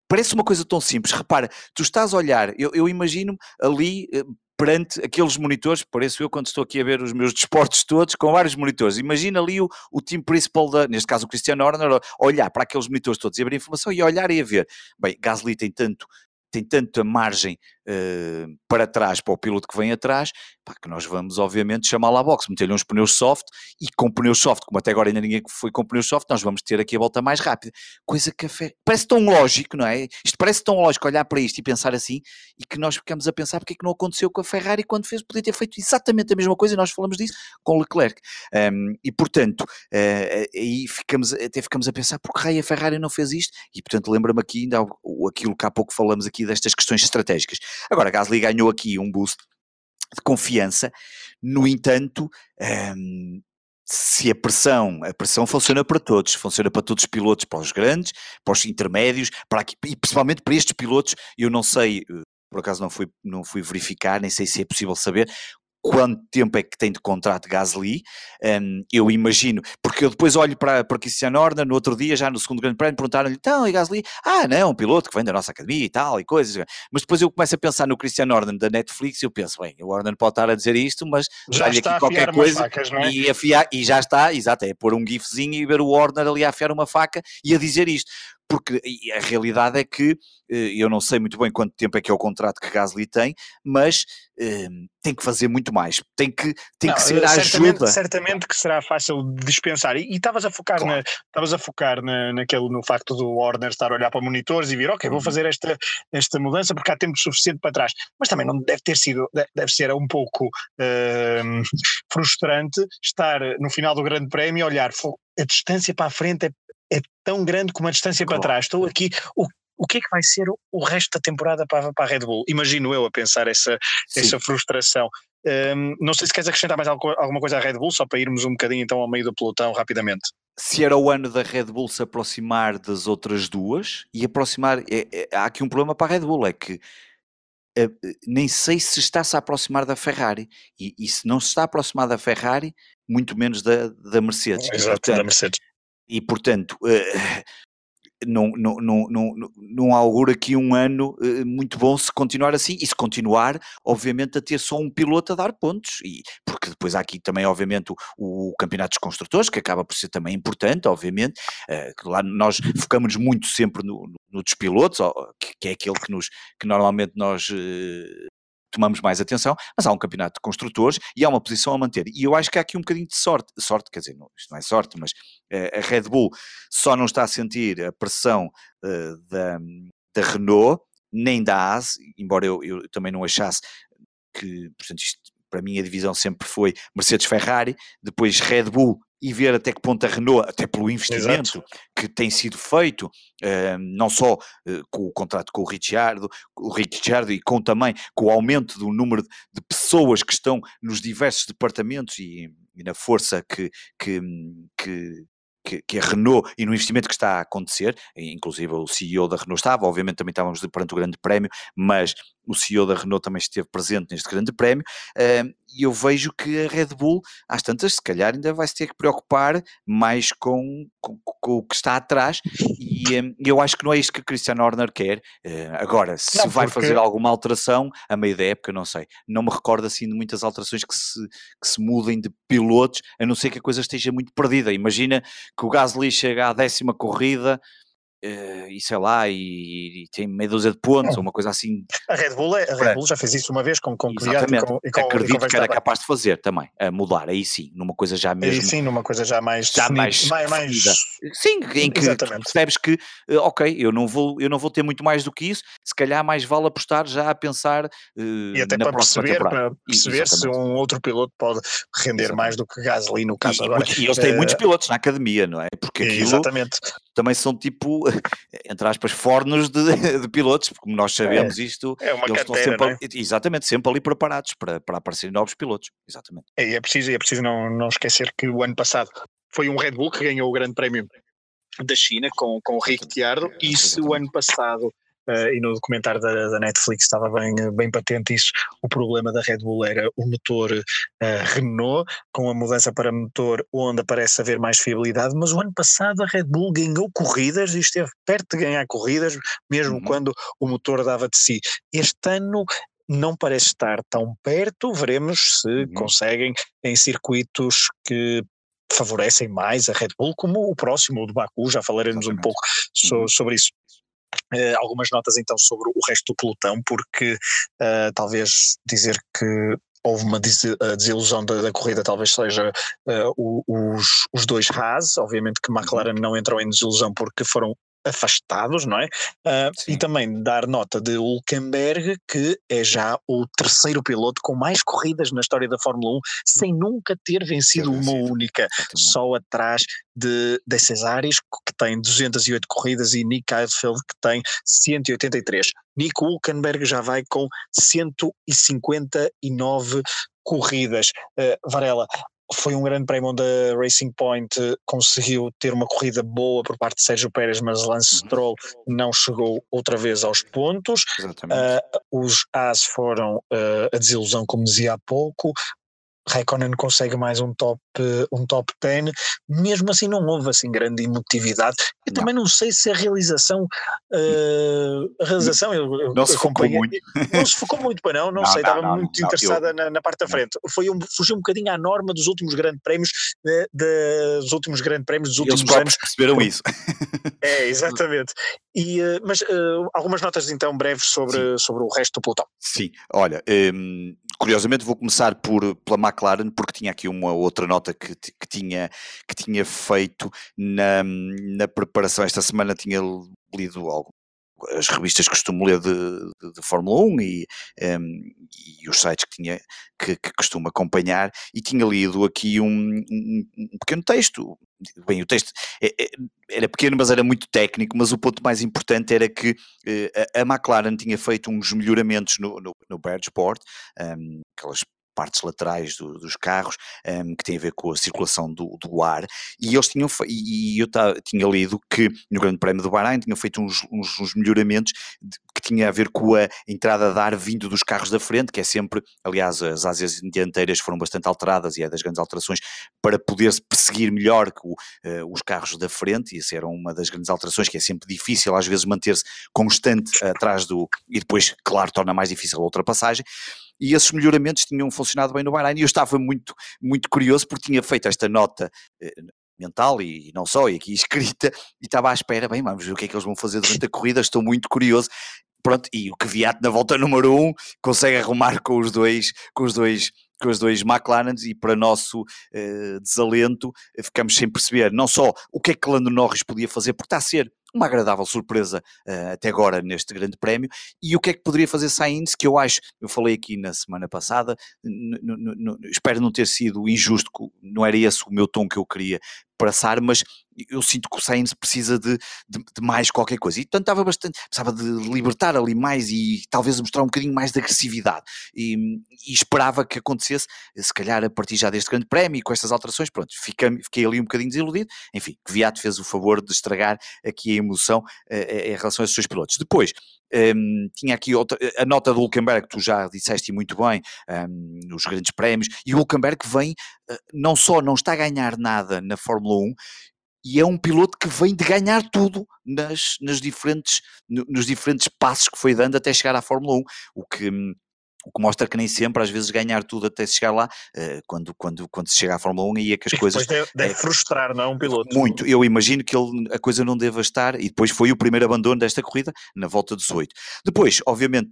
parece uma coisa tão simples. Repara, tu estás a olhar, eu, eu imagino ali eh, perante aqueles monitores, pareço eu quando estou aqui a ver os meus desportos todos, com vários monitores. Imagina ali o, o time principal, da, neste caso o Cristiano Horner, olhar para aqueles monitores todos e abrir informação e olhar e a ver. Bem, Gasly tem tanto tem tanta margem uh, para trás para o piloto que vem atrás, pá, que nós vamos obviamente chamá-lo à boxe, meter-lhe uns pneus soft e com pneus soft, como até agora ainda ninguém foi com pneus soft, nós vamos ter aqui a volta mais rápida. Coisa que parece tão lógico, não é? Isto parece tão lógico olhar para isto e pensar assim e que nós ficamos a pensar porque é que não aconteceu com a Ferrari quando fez, podia ter feito exatamente a mesma coisa e nós falamos disso com Leclerc. Um, e portanto, uh, aí ficamos, até ficamos a pensar porque raio a Ferrari não fez isto e portanto lembra-me aqui ainda aquilo que há pouco falamos aqui destas questões estratégicas. Agora, Gasly ganhou aqui um boost de confiança, no entanto, um, se a pressão, a pressão funciona para todos, funciona para todos os pilotos, para os grandes, para os intermédios, para aqui, e principalmente para estes pilotos, eu não sei, eh, por acaso não fui, não fui verificar, nem sei se é possível saber, quanto tempo é que tem de contrato Gasly, um, eu imagino, porque eu depois olho para, para Christian Horner no outro dia, já no segundo grande prémio, perguntaram-lhe, então, e Gasly? Ah, não, um piloto que vem da nossa academia e tal, e coisas, mas depois eu começo a pensar no Christian Horner da Netflix e eu penso, bem, o Horner pode estar a dizer isto, mas já aqui qualquer coisa facas, é? e, afiar, e já está, exato, é pôr um gifzinho e ver o Horner ali a afiar uma faca e a dizer isto, porque a realidade é que eh, eu não sei muito bem quanto tempo é que é o contrato que Gasly tem, mas um, tem que fazer muito mais, tem que, tem não, que ser a ajuda. Certamente que será fácil dispensar. E estavas a focar, claro. na, estavas a focar na, naquele, no facto do Warner estar a olhar para monitores e vir, ok, vou uhum. fazer esta, esta mudança porque há tempo suficiente para trás. Mas também não deve ter sido, deve ser um pouco uh, frustrante estar no final do Grande Prémio e olhar, a distância para a frente é, é tão grande como a distância claro. para trás. Estou aqui, o o que é que vai ser o resto da temporada para, para a Red Bull? Imagino eu a pensar essa, essa frustração. Um, não sei se queres acrescentar mais alguma coisa à Red Bull, só para irmos um bocadinho então ao meio do pelotão rapidamente. Se era o ano da Red Bull se aproximar das outras duas e aproximar. É, é, há aqui um problema para a Red Bull, é que é, nem sei se está-se a aproximar da Ferrari. E, e, se não se está a aproximar da Ferrari, muito menos da, da Mercedes. Exato, portanto, da Mercedes. E portanto, uh, não, não, não, não, não aqui um ano uh, muito bom se continuar assim. E se continuar, obviamente, a ter só um piloto a dar pontos, e, porque depois há aqui também, obviamente, o, o Campeonato dos Construtores, que acaba por ser também importante, obviamente, uh, lá nós focamos muito sempre no, no, no dos pilotos, que, que, é aquele que, nos, que normalmente nós uh, tomamos mais atenção, mas há um campeonato de construtores e há uma posição a manter. E eu acho que há aqui um bocadinho de sorte, sorte, quer dizer, não, isto não é sorte, mas uh, a Red Bull só não está a sentir a pressão uh, da, da Renault, nem da AS, embora eu, eu também não achasse que, portanto, isto para mim a divisão sempre foi Mercedes-Ferrari, depois Red Bull e ver até que ponto a Renault, até pelo investimento Exato. que tem sido feito, uh, não só uh, com o contrato com o Ricciardo, o Ricciardo e com também com o aumento do número de pessoas que estão nos diversos departamentos e, e na força que, que, que que, que, a Renault e no investimento que está a acontecer, inclusive o CEO da Renault estava, obviamente também estávamos perante o grande prémio, mas o CEO da Renault também esteve presente neste grande prémio, e eu vejo que a Red Bull, às tantas, se calhar ainda vai se ter que preocupar mais com, com, com o que está atrás, e um, eu acho que não é isto que o Christian Horner quer. Uh, agora, se não, vai fazer alguma alteração a meio da época, não sei. Não me recordo assim de muitas alterações que se, que se mudem de pilotos, a não ser que a coisa esteja muito perdida. Imagina que o Gasly chega à décima corrida Uh, e sei lá, e, e, tem meia dúzia de pontos, ou uma coisa assim. A Red Bull, é, a Red Bull já fez isso uma vez com, com Exatamente. com, e com, Acredito e com que era capaz de fazer também, a mudar, aí sim, numa coisa já mesmo. Aí sim, numa coisa já mais. Já mais, mais, mais Sim, em que Exatamente. percebes que, uh, ok, eu não, vou, eu não vou ter muito mais do que isso, se calhar mais vale apostar já a pensar. Uh, e até para perceber, para perceber se um outro piloto pode render Exatamente. mais do que Gasly no caso e, agora. E eles têm muitos pilotos na academia, não é? Porque aquilo Exatamente. também são tipo entre aspas, fornos de, de pilotos, porque como nós sabemos é, isto, é uma eles estão sempre, é? exatamente, sempre ali preparados para, para aparecerem novos pilotos, exatamente. É, é preciso, é preciso não, não esquecer que o ano passado foi um Red Bull que ganhou o grande prémio da China com, com o Ricciardo, e se o ano passado Uh, e no documentário da, da, Netflix estava bem, bem patente isso. O problema da Red Bull era o motor uh, Renault, com a mudança para motor Honda parece haver mais fiabilidade, mas o ano passado a Red Bull ganhou corridas e esteve perto de ganhar corridas, mesmo uhum. quando o motor dava de si. Este ano não parece estar tão perto, veremos se uhum. conseguem em circuitos que favorecem mais a Red Bull, como o próximo, o de Baku, já falaremos Exatamente. um pouco so, uhum. sobre isso. Uh, algumas notas então sobre o resto do pelotão, porque uh, talvez dizer que houve uma desilusão da, da corrida, talvez seja uh, os, os dois Haas, obviamente que McLaren não entrou em desilusão porque foram afastados, não é? Uh, e também dar nota de Hulkenberg, que é já o terceiro piloto com mais corridas na história da Fórmula 1, sem nunca ter vencido uma única, só atrás de, de Cesaris, que tem 208 corridas, e Nick Heidfeld, que tem 183. Nico Hulkenberg já vai com 159 corridas. Uh, Varela, foi um grande prémio onde a Racing Point eh, conseguiu ter uma corrida boa por parte de Sérgio Pérez, mas Lance uhum. Stroll não chegou outra vez aos pontos. Uh, os As foram uh, a desilusão, como dizia há pouco. Raikkonen consegue mais um top, um top 10, mesmo assim não houve assim grande emotividade. Eu não. também não sei se a realização, uh, a realização eu, eu não se focou muito. Não se focou muito para não, não, não sei, estava muito interessada eu, na, na, parte da frente. Foi um, fugiu um bocadinho à norma dos últimos grandes prémios, de, de, dos últimos grandes prémios dos últimos Eles anos. perceberam isso. É, exatamente. E, uh, mas uh, algumas notas então breves sobre, sobre o resto do pelotão. Sim, olha, um, curiosamente vou começar por, pela McLaren, porque tinha aqui uma outra nota que, que, tinha, que tinha feito na, na preparação. Esta semana tinha lido algo as revistas que costumo ler de, de, de Fórmula 1 e, um, e, os sites que, tinha, que, que, costumo acompanhar, e tinha lido aqui um, um, um pequeno texto. Bem, o texto é, é, era pequeno, mas era muito técnico. Mas o ponto mais importante era que uh, a, a McLaren tinha feito uns melhoramentos no, no, no Birdsport, um, aquelas partes laterais do, dos carros, um, que tem a ver com a circulação do, do ar, e eles tinham, e eu tinha lido que no Grande Prémio do Bahrein tinham feito uns, uns, uns melhoramentos de, que tinha a ver com a entrada de ar vindo dos carros da frente, que é sempre, aliás, as ásias dianteiras foram bastante alteradas e é das grandes alterações para poder-se perseguir melhor que o, uh, os carros da frente, e isso era uma das grandes alterações, que é sempre difícil às vezes manter-se constante atrás do, e depois, claro, torna mais difícil a ultrapassagem, e esses melhoramentos tinham funcionado bem no Bahrein e eu estava muito, muito curioso porque tinha feito esta nota eh, mental e não só, e aqui escrita, e estava à espera, bem, vamos ver o que é que eles vão fazer durante a corrida, estou muito curioso. Pronto, e o Kvyat na volta número 1 um, consegue arrumar com os dois, com os dois com os dois McLarens e para nosso uh, desalento ficamos sem perceber não só o que é que Lando Norris podia fazer, porque está a ser uma agradável surpresa uh, até agora neste grande prémio. E o que é que poderia fazer Sainz, que eu acho, eu falei aqui na semana passada, espero não ter sido injusto, não era esse o meu tom que eu queria passar, mas eu sinto que o Sainz precisa de, de, de, mais qualquer coisa. E portanto estava bastante, precisava de libertar ali mais e talvez mostrar um bocadinho mais de agressividade. E, e esperava que acontecesse, se calhar a partir já deste grande prémio e com estas alterações, pronto, fiquei, fiquei ali um bocadinho desiludido. Enfim, Viato fez o favor de estragar aqui a emoção uh, em relação a esses seus pilotos. Depois, um, ehm, tinha aqui outra, a nota do Hulkenberg, que tu já disseste muito bem, um, ehm, nos grandes prémios, e o Hulkenberg vem, uh, não só não está a ganhar nada na Fórmula 1, e é um piloto que vem de ganhar tudo nas, nas diferentes, nos diferentes passos que foi dando até chegar à Fórmula 1, o que hum, o que mostra que nem sempre, às vezes, ganhar tudo até chegar lá, uh, quando, quando, quando se chega à Fórmula 1, aí é que as coisas. Deve, deve é, frustrar, não? Um piloto. Muito. Eu imagino que ele, a coisa não deva estar, e depois foi o primeiro abandono desta corrida, na volta 18. Depois, obviamente,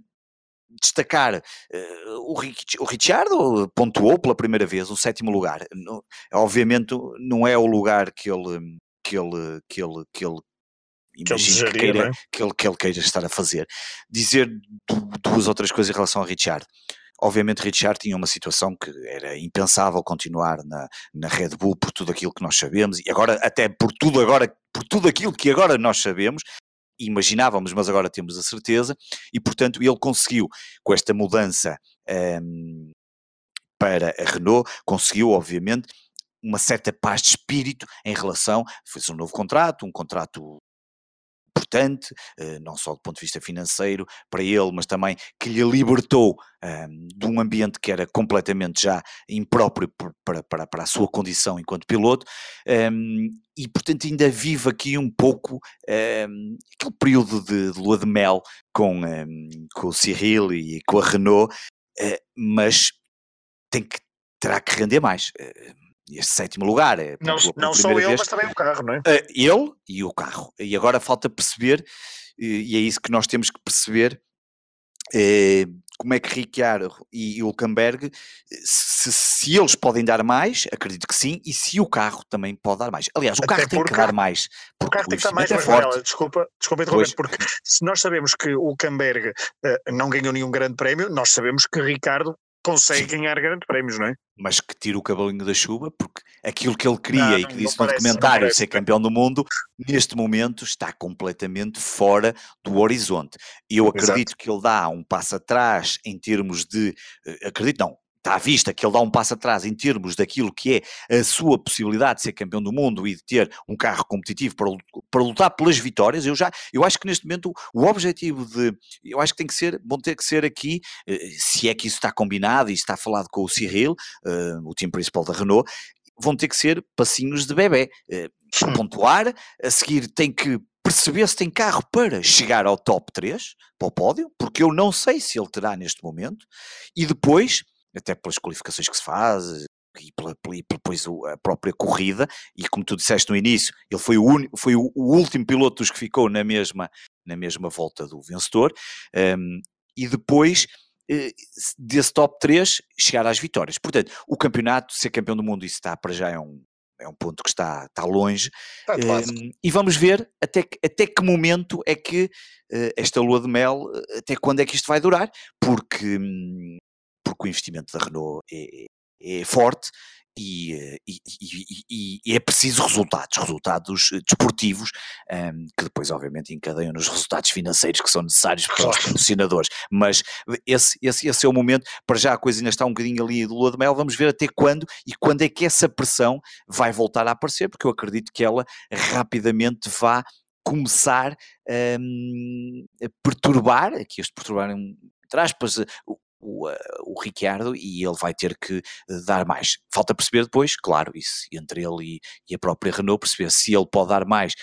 destacar uh, o, Rich, o Richardo pontuou pela primeira vez o sétimo lugar. No, obviamente não é o lugar que ele que ele que ele que ele imagino que, que, queira, é? que, ele, que ele queira estar a fazer. Dizer duas outras coisas em relação a Richard. obviamente Richard tinha uma situação que era impensável continuar na, na Red Bull por tudo aquilo que nós sabemos, e agora até por tudo agora, por tudo aquilo que agora nós sabemos, imaginávamos, mas agora temos a certeza, e portanto ele conseguiu, com esta mudança um, para a Renault, conseguiu obviamente uma certa paz de espírito em relação, fez um novo contrato, um contrato importante, eh, não só do ponto de vista financeiro para ele, mas também que lhe libertou ehm, de um ambiente que era completamente já impróprio para, para, para a sua condição enquanto piloto, um, ehm, e portanto ainda vive aqui um pouco um, ehm, aquele período de, de, lua de mel com, com o Cyril e com a Renault, uh, mas tem que, terá que render mais. Uh, este sétimo lugar. É não não só ele, vez. mas também o carro, não é? Uh, ele e o carro. E agora falta perceber, e é isso que nós temos que perceber, é, como é que Ricciardo e Hulkenberg, se, se, eles podem dar mais, acredito que sim, e se o carro também pode dar mais. Aliás, o carro tem que dar mais. O carro tem que dar mais, é mas forte. desculpa, desculpa interromper, porque se nós sabemos que o Hulkenberg uh, não ganhou nenhum grande prémio, nós sabemos que Ricardo consegue Sim. ganhar grandes prémios, não é? Mas que tira o cavalinho da chuva, porque aquilo que ele queria não, e que disse no parece, documentário, ser campeão do mundo, neste momento está completamente fora do horizonte. E eu acredito Exato. que ele dá um passo atrás em termos de. Eh, acredito, não, está à vista que ele dá um passo atrás em termos daquilo que é a sua possibilidade de ser campeão do mundo e de ter um carro competitivo para, para lutar pelas vitórias, eu já, eu acho que neste momento o objetivo de, eu acho que tem que ser, vão ter que ser aqui, eh, se é que isso está combinado e está falado com o Cyril, uh, o time principal da Renault, vão ter que ser passinhos de bebê, uh, pontuar, a seguir tem que perceber se tem carro para chegar ao top 3, para o pódio, porque eu não sei se ele terá neste momento, e depois até pelas qualificações que se faz e, pela, e depois a própria corrida, e como tu disseste no início, ele foi o, un, foi o, último piloto dos que ficou na mesma, na mesma volta do vencedor, um, e depois eh, desse top 3 chegar às vitórias. Portanto, o campeonato, ser campeão do mundo, isso está para já é um, é um ponto que está, está longe. Está um, e vamos ver até que, até que momento é que uh, esta lua de mel, até quando é que isto vai durar, porque um, porque o investimento da Renault é, é, é forte e, e, e, e, é preciso resultados, resultados eh, desportivos, um, ehm, que depois obviamente encadeiam nos resultados financeiros que são necessários para os patrocinadores, mas esse, esse, esse é o momento, para já a coisa ainda está um bocadinho ali do lua de mel, vamos ver até quando e quando é que essa pressão vai voltar a aparecer, porque eu acredito que ela rapidamente vá começar um, ehm, a perturbar, aqui este perturbar entre aspas, o, uh, o Ricciardo e ele vai ter que eh, dar mais. Falta perceber depois, claro, isso entre ele e, e a própria Renault, perceber se ele pode dar mais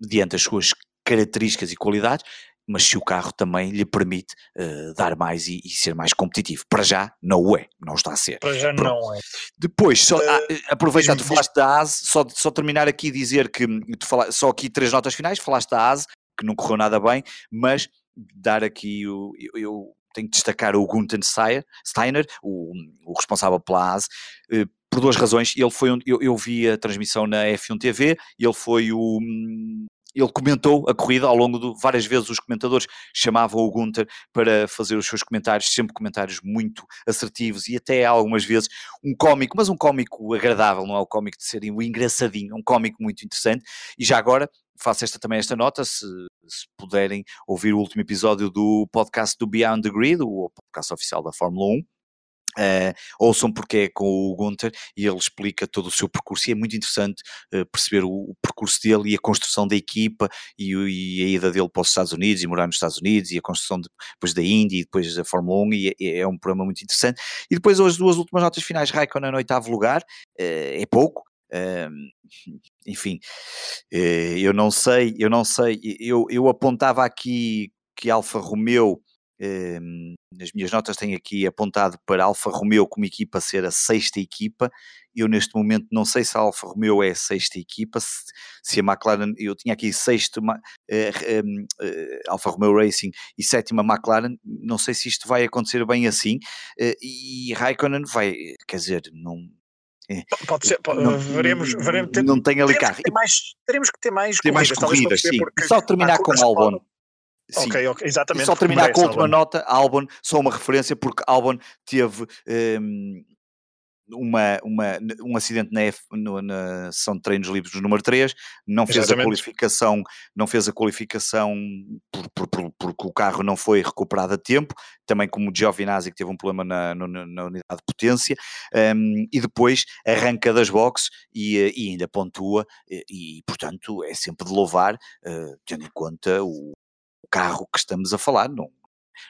mediante as suas características e qualidades, mas se o carro também lhe permite uh, dar mais e, e, ser mais competitivo. Para já não o é, não está a ser. Para já Pronto. não é. Depois, só, uh, aproveita, tu falaste da ASE, só, só terminar aqui e dizer que tu fala, só aqui três notas finais, falaste da ASE, que não correu nada bem, mas dar aqui o, eu, eu tenho que destacar o Gunther Steiner, o, o responsável pela ASE, eh, por duas razões. Ele foi eu, eu, vi a transmissão na F1 TV, ele foi o. Ele comentou a corrida ao longo de várias vezes os comentadores chamavam o Gunther para fazer os seus comentários, sempre comentários muito assertivos e até algumas vezes um cómico, mas um cómico agradável, não é o cómico de ser um engraçadinho, um cómico muito interessante. E já agora faço esta, também esta nota, se, se, puderem ouvir o último episódio do podcast do Beyond the Grid, o podcast oficial da Fórmula 1, Uh, ouçam porque é com o Gunter e ele explica todo o seu percurso e é muito interessante uh, perceber o, o, percurso dele e a construção da equipa e, e, a ida dele para os Estados Unidos e morar nos Estados Unidos e a construção de, depois da Indy e depois da Fórmula 1 e é, é, um programa muito interessante. E depois as duas últimas notas finais. Raikkonen no oitavo lugar uh, é pouco enfim, eh, eu não sei, eu não sei, eu, eu apontava aqui que Alfa Romeo, nas minhas notas tenho aqui apontado para Alfa Romeo como equipa ser a sexta equipa, eu neste momento não sei se a Alfa Romeo é a sexta equipa, se, se a McLaren, eu tinha aqui sexto uh, um, uh, Alfa Romeo Racing e sétima McLaren, não sei se isto vai acontecer bem assim, uh, e Raikkonen vai, quer dizer, não. Pode ser, pode, não, veremos, veremos ter, não tem ali carro. Que mais, teremos que ter mais ter corridas, mais corridas sim. Só terminar com o Albon. Sim. Ok, ok, exatamente. E só terminar com a última nota, Albon, só uma referência, porque Albon teve um, uma, uma, um acidente na, F, no, na sessão de treinos livres do número 3, não fez Exatamente. a qualificação, não fez a qualificação por, por, por, porque o carro não foi recuperado a tempo, também como o Giovinazzi que teve um problema na, na, na unidade de potência, um, e depois arranca das boxes e, e ainda pontua, e, e, portanto é sempre de louvar, uh, tendo em conta o, carro que estamos a falar, não, não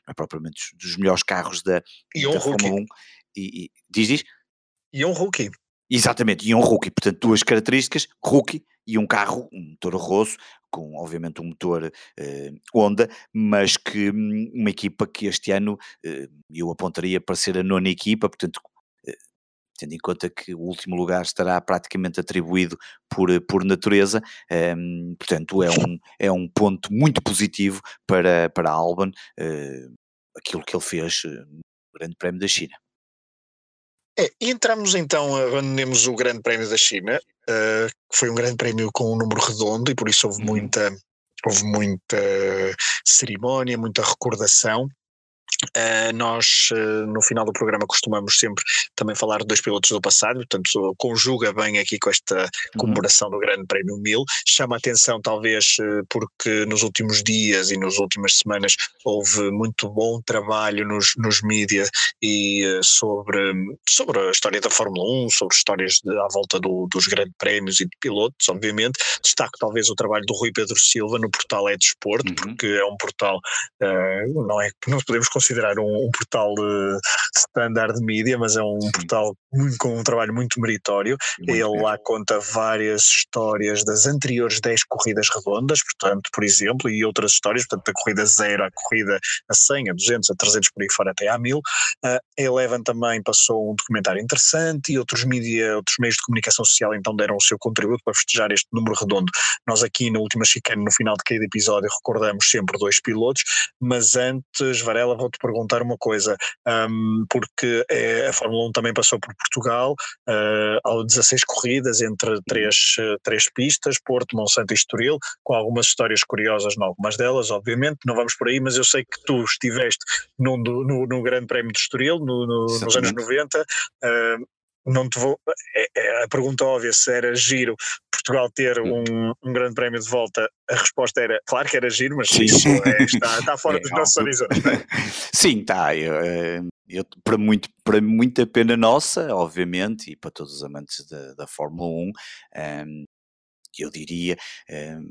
é propriamente dos melhores carros da, e da Fórmula 1. E, e, diz, diz? E um rookie. Exatamente, e um rookie. Portanto, duas características, rookie e um carro, um motor rosso, com obviamente um motor eh, Honda, mas que hum, uma equipa que este ano eh, eu apontaria para ser a nona equipa, portanto, eh, tendo em conta que o último lugar estará praticamente atribuído por, por natureza, ehm, portanto é um, é um ponto muito positivo para, para Albon, aquilo que ele fez no Grande Prémio da China. É, entramos então, abandonemos o Grande Prémio da China, uh, que foi um grande prémio com um número redondo e por isso houve uhum. muita, houve muita cerimónia, muita recordação. Uh, nós, uh, no final do programa, costumamos sempre também falar de dois pilotos do passado, portanto, conjuga bem aqui com esta uhum. comemoração do Grande Prémio 1000. Chama a atenção, talvez, uh, porque nos últimos dias e nas últimas semanas houve muito bom trabalho nos, nos mídias e sobre, sobre a história da Fórmula 1, sobre histórias de, à volta do, dos Grandes Prémios e de pilotos, obviamente. Destaco talvez o trabalho do Rui Pedro Silva no portal É Desporto, uhum. porque é um portal, não é não podemos considerar um, um portal uh, standard de mídia, mas é um Sim. portal muito, com um trabalho muito meritório. Muito Ele bem. lá conta várias histórias das anteriores 10 corridas redondas, portanto, por exemplo, e outras histórias, portanto, da corrida 0 à corrida a 100, a 200, a 300 por aí fora até à 1000. Uh, a Eleven também passou um documentário interessante e outros mídia, outros meios de comunicação social então deram o seu contributo para festejar este número redondo. Nós aqui na última chicane, no final de cada episódio, recordamos sempre dois pilotos, mas antes, Varela, vou-te perguntar uma coisa, um, porque é, a Fórmula 1 também passou por Portugal, uh, há 16 corridas entre três, uh, três pistas, Porto, Monsanto e Estoril, com algumas histórias curiosas em algumas delas, obviamente, não vamos por aí, mas eu sei que tu estiveste num, no, no Grande Prémio de Estoril, no, no, nos anos 90, uh, não te vou. É, é, a pergunta óbvia se era giro Portugal ter um, um, grande prémio de volta, a resposta era claro que era giro, mas Sim. isso é, está, está, fora é, dos nossos horizontes. Sim, está. Eu, eh, eu, para, muito, para muita pena nossa, obviamente, e para todos os amantes da, da Fórmula 1, um, ehm, eu diria, um, ehm,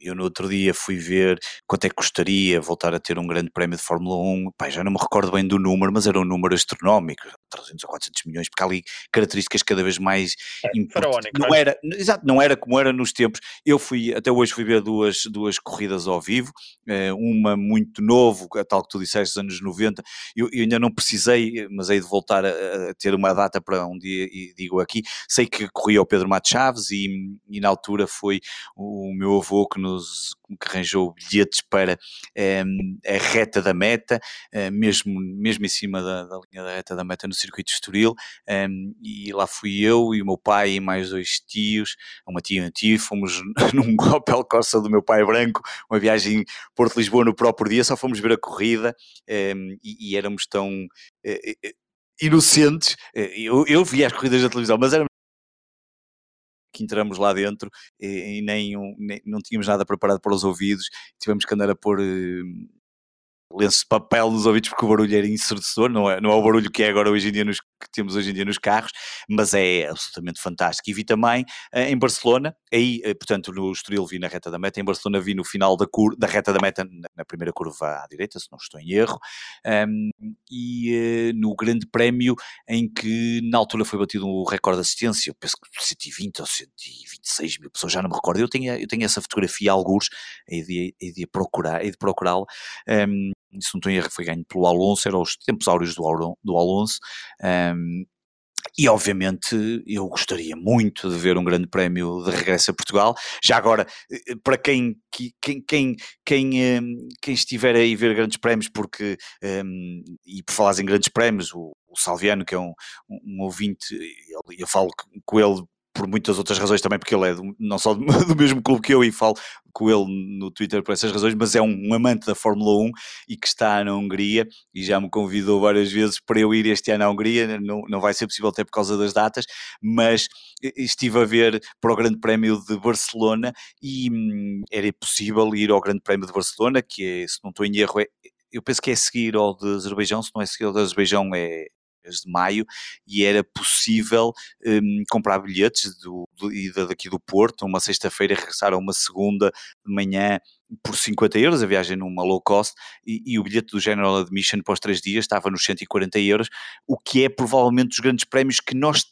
eu no outro dia fui ver quanto é que custaria voltar a ter um grande prémio de Fórmula 1, Pai, já não me recordo bem do número, mas era um número astronómico, 300 ou 400 milhões, porque há ali características cada vez mais é, importantes. Não era, exato, não era como era nos tempos. Eu fui, até hoje fui ver duas, duas corridas ao vivo, eh, uma muito novo, a tal que tu disseste, dos anos 90, eu, eu ainda não precisei, mas hei de voltar a, a, ter uma data para um dia, e digo aqui, sei que corria o Pedro Matos Chaves e, e na altura foi o meu avô que nos que arranjou bilhetes para um, a reta da meta, uh, mesmo, mesmo em cima da, da, linha da reta da meta no circuito de Estoril, um, e lá fui eu e o meu pai e mais dois tios, uma tia e um tio, fomos num Opel Corsa do meu pai branco, uma viagem Porto-Lisboa no próprio dia, só fomos ver a corrida um, e, e, éramos tão... Uh, inocentes, eu, eu vi as corridas da televisão, mas era que entramos lá dentro e, e nem, um, nem, não tínhamos nada preparado para os ouvidos, tivemos que andar a pôr uh, lenço de papel nos ouvidos porque o barulho era ensurdecedor, não é, não é o barulho que é agora hoje em dia nos, que temos hoje em dia nos carros, mas é absolutamente fantástico. E vi também uh, em Barcelona, aí, uh, portanto, no Estoril vi na reta da meta, em Barcelona vi no final da, cur da reta da meta, na, primeira curva à direita, se não estou em erro, um, e uh, no grande prémio em que na altura foi batido o recorde de assistência, eu penso que 120 ou 126 mil pessoas, já não me recordo, eu tenho, eu tenho essa fotografia, alguns, hei de, hei de procurá-la, um, se não estou em erro, foi ganho pelo Alonso, eram os tempos áureos do, do Alonso. Um, e obviamente eu gostaria muito de ver um grande prémio de regresso a Portugal. Já agora, eh, para quem, quem, quem, quem, quem estiver aí ver grandes prémios, porque, um, e por falar em grandes prémios, o, o Salviano, que é um, um ouvinte, eu, eu falo com ele por muitas outras razões também, porque ele é do, não só do, mesmo clube que eu e falo com ele no Twitter por essas razões, mas é um, um, amante da Fórmula 1 e que está na Hungria e já me convidou várias vezes para eu ir este ano à Hungria, não, não vai ser possível até por causa das datas, mas estive a ver para o Grande Prémio de Barcelona e hum, era possível ir ao Grande Prémio de Barcelona, que é, se não estou em erro, é, eu penso que é seguir ao de Azerbaijão, se não é seguir ao de Azerbaijão é, de maio e era possível um, comprar bilhetes do, do, daqui do Porto, uma sexta-feira regressar a uma segunda de manhã por 50 euros, a viagem numa low cost, e, e, o bilhete do General Admission para os três dias estava nos 140 euros, o que é provavelmente os grandes prémios que nós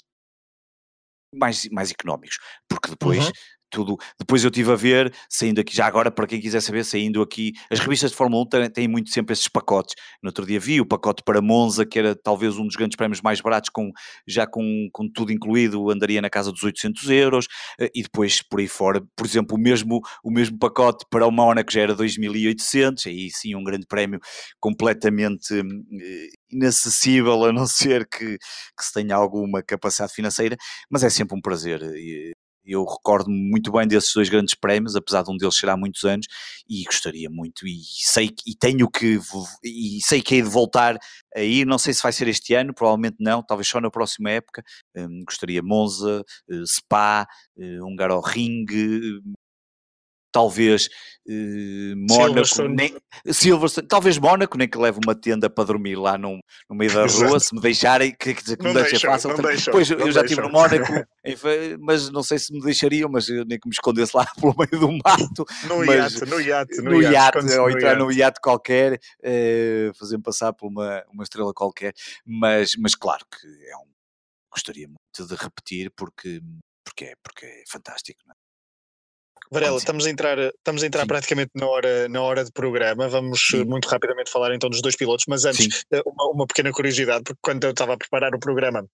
mais, mais económicos, porque depois uhum tudo. Depois eu estive a ver, saindo aqui, já agora para quem quiser saber, saindo aqui, as revistas de Fórmula 1 têm, têm, muito sempre esses pacotes. No outro dia vi o pacote para Monza, que era talvez um dos grandes prémios mais baratos, com, já com, com tudo incluído, andaria na casa dos 800 euros, eh, e depois por aí fora, por exemplo, o mesmo, o mesmo pacote para o Mónaco já era 2800, aí sim um grande prémio completamente eh, inacessível, a não ser que, que se tenha alguma capacidade financeira, mas é sempre um prazer. Eh, eu recordo-me muito bem desses dois grandes prémios, apesar de um deles ser há muitos anos, e gostaria muito, e sei e tenho que, e sei que hei de voltar a ir, não sei se vai ser este ano, provavelmente não, talvez só na próxima época, um, gostaria Monza, uh, Spa, Hungaroring, talvez uh, Mónaco, Silverstone. Nem, Silverstone, talvez Mónaco, nem que leve uma tenda para dormir lá no, no meio da rua, se me deixarem, que, que, que me deixem fácil. Depois eu já estive no Mónaco, mas não sei se me deixariam, mas nem que me escondesse lá pelo meio do mato. No mas, iate, no iate, no, no iate, iate ou entrar num iate qualquer, uh, fazer-me passar por uma, uma estrela qualquer, mas, mas claro que é um gostaria muito de repetir porque, porque, é, porque é fantástico. Não é? Varela, estamos a entrar, estamos a entrar praticamente na hora, na hora de programa. Vamos Sim. muito rapidamente falar então dos dois pilotos, mas antes, eh, uma, uma, pequena curiosidade, porque quando eu estava a preparar o programa,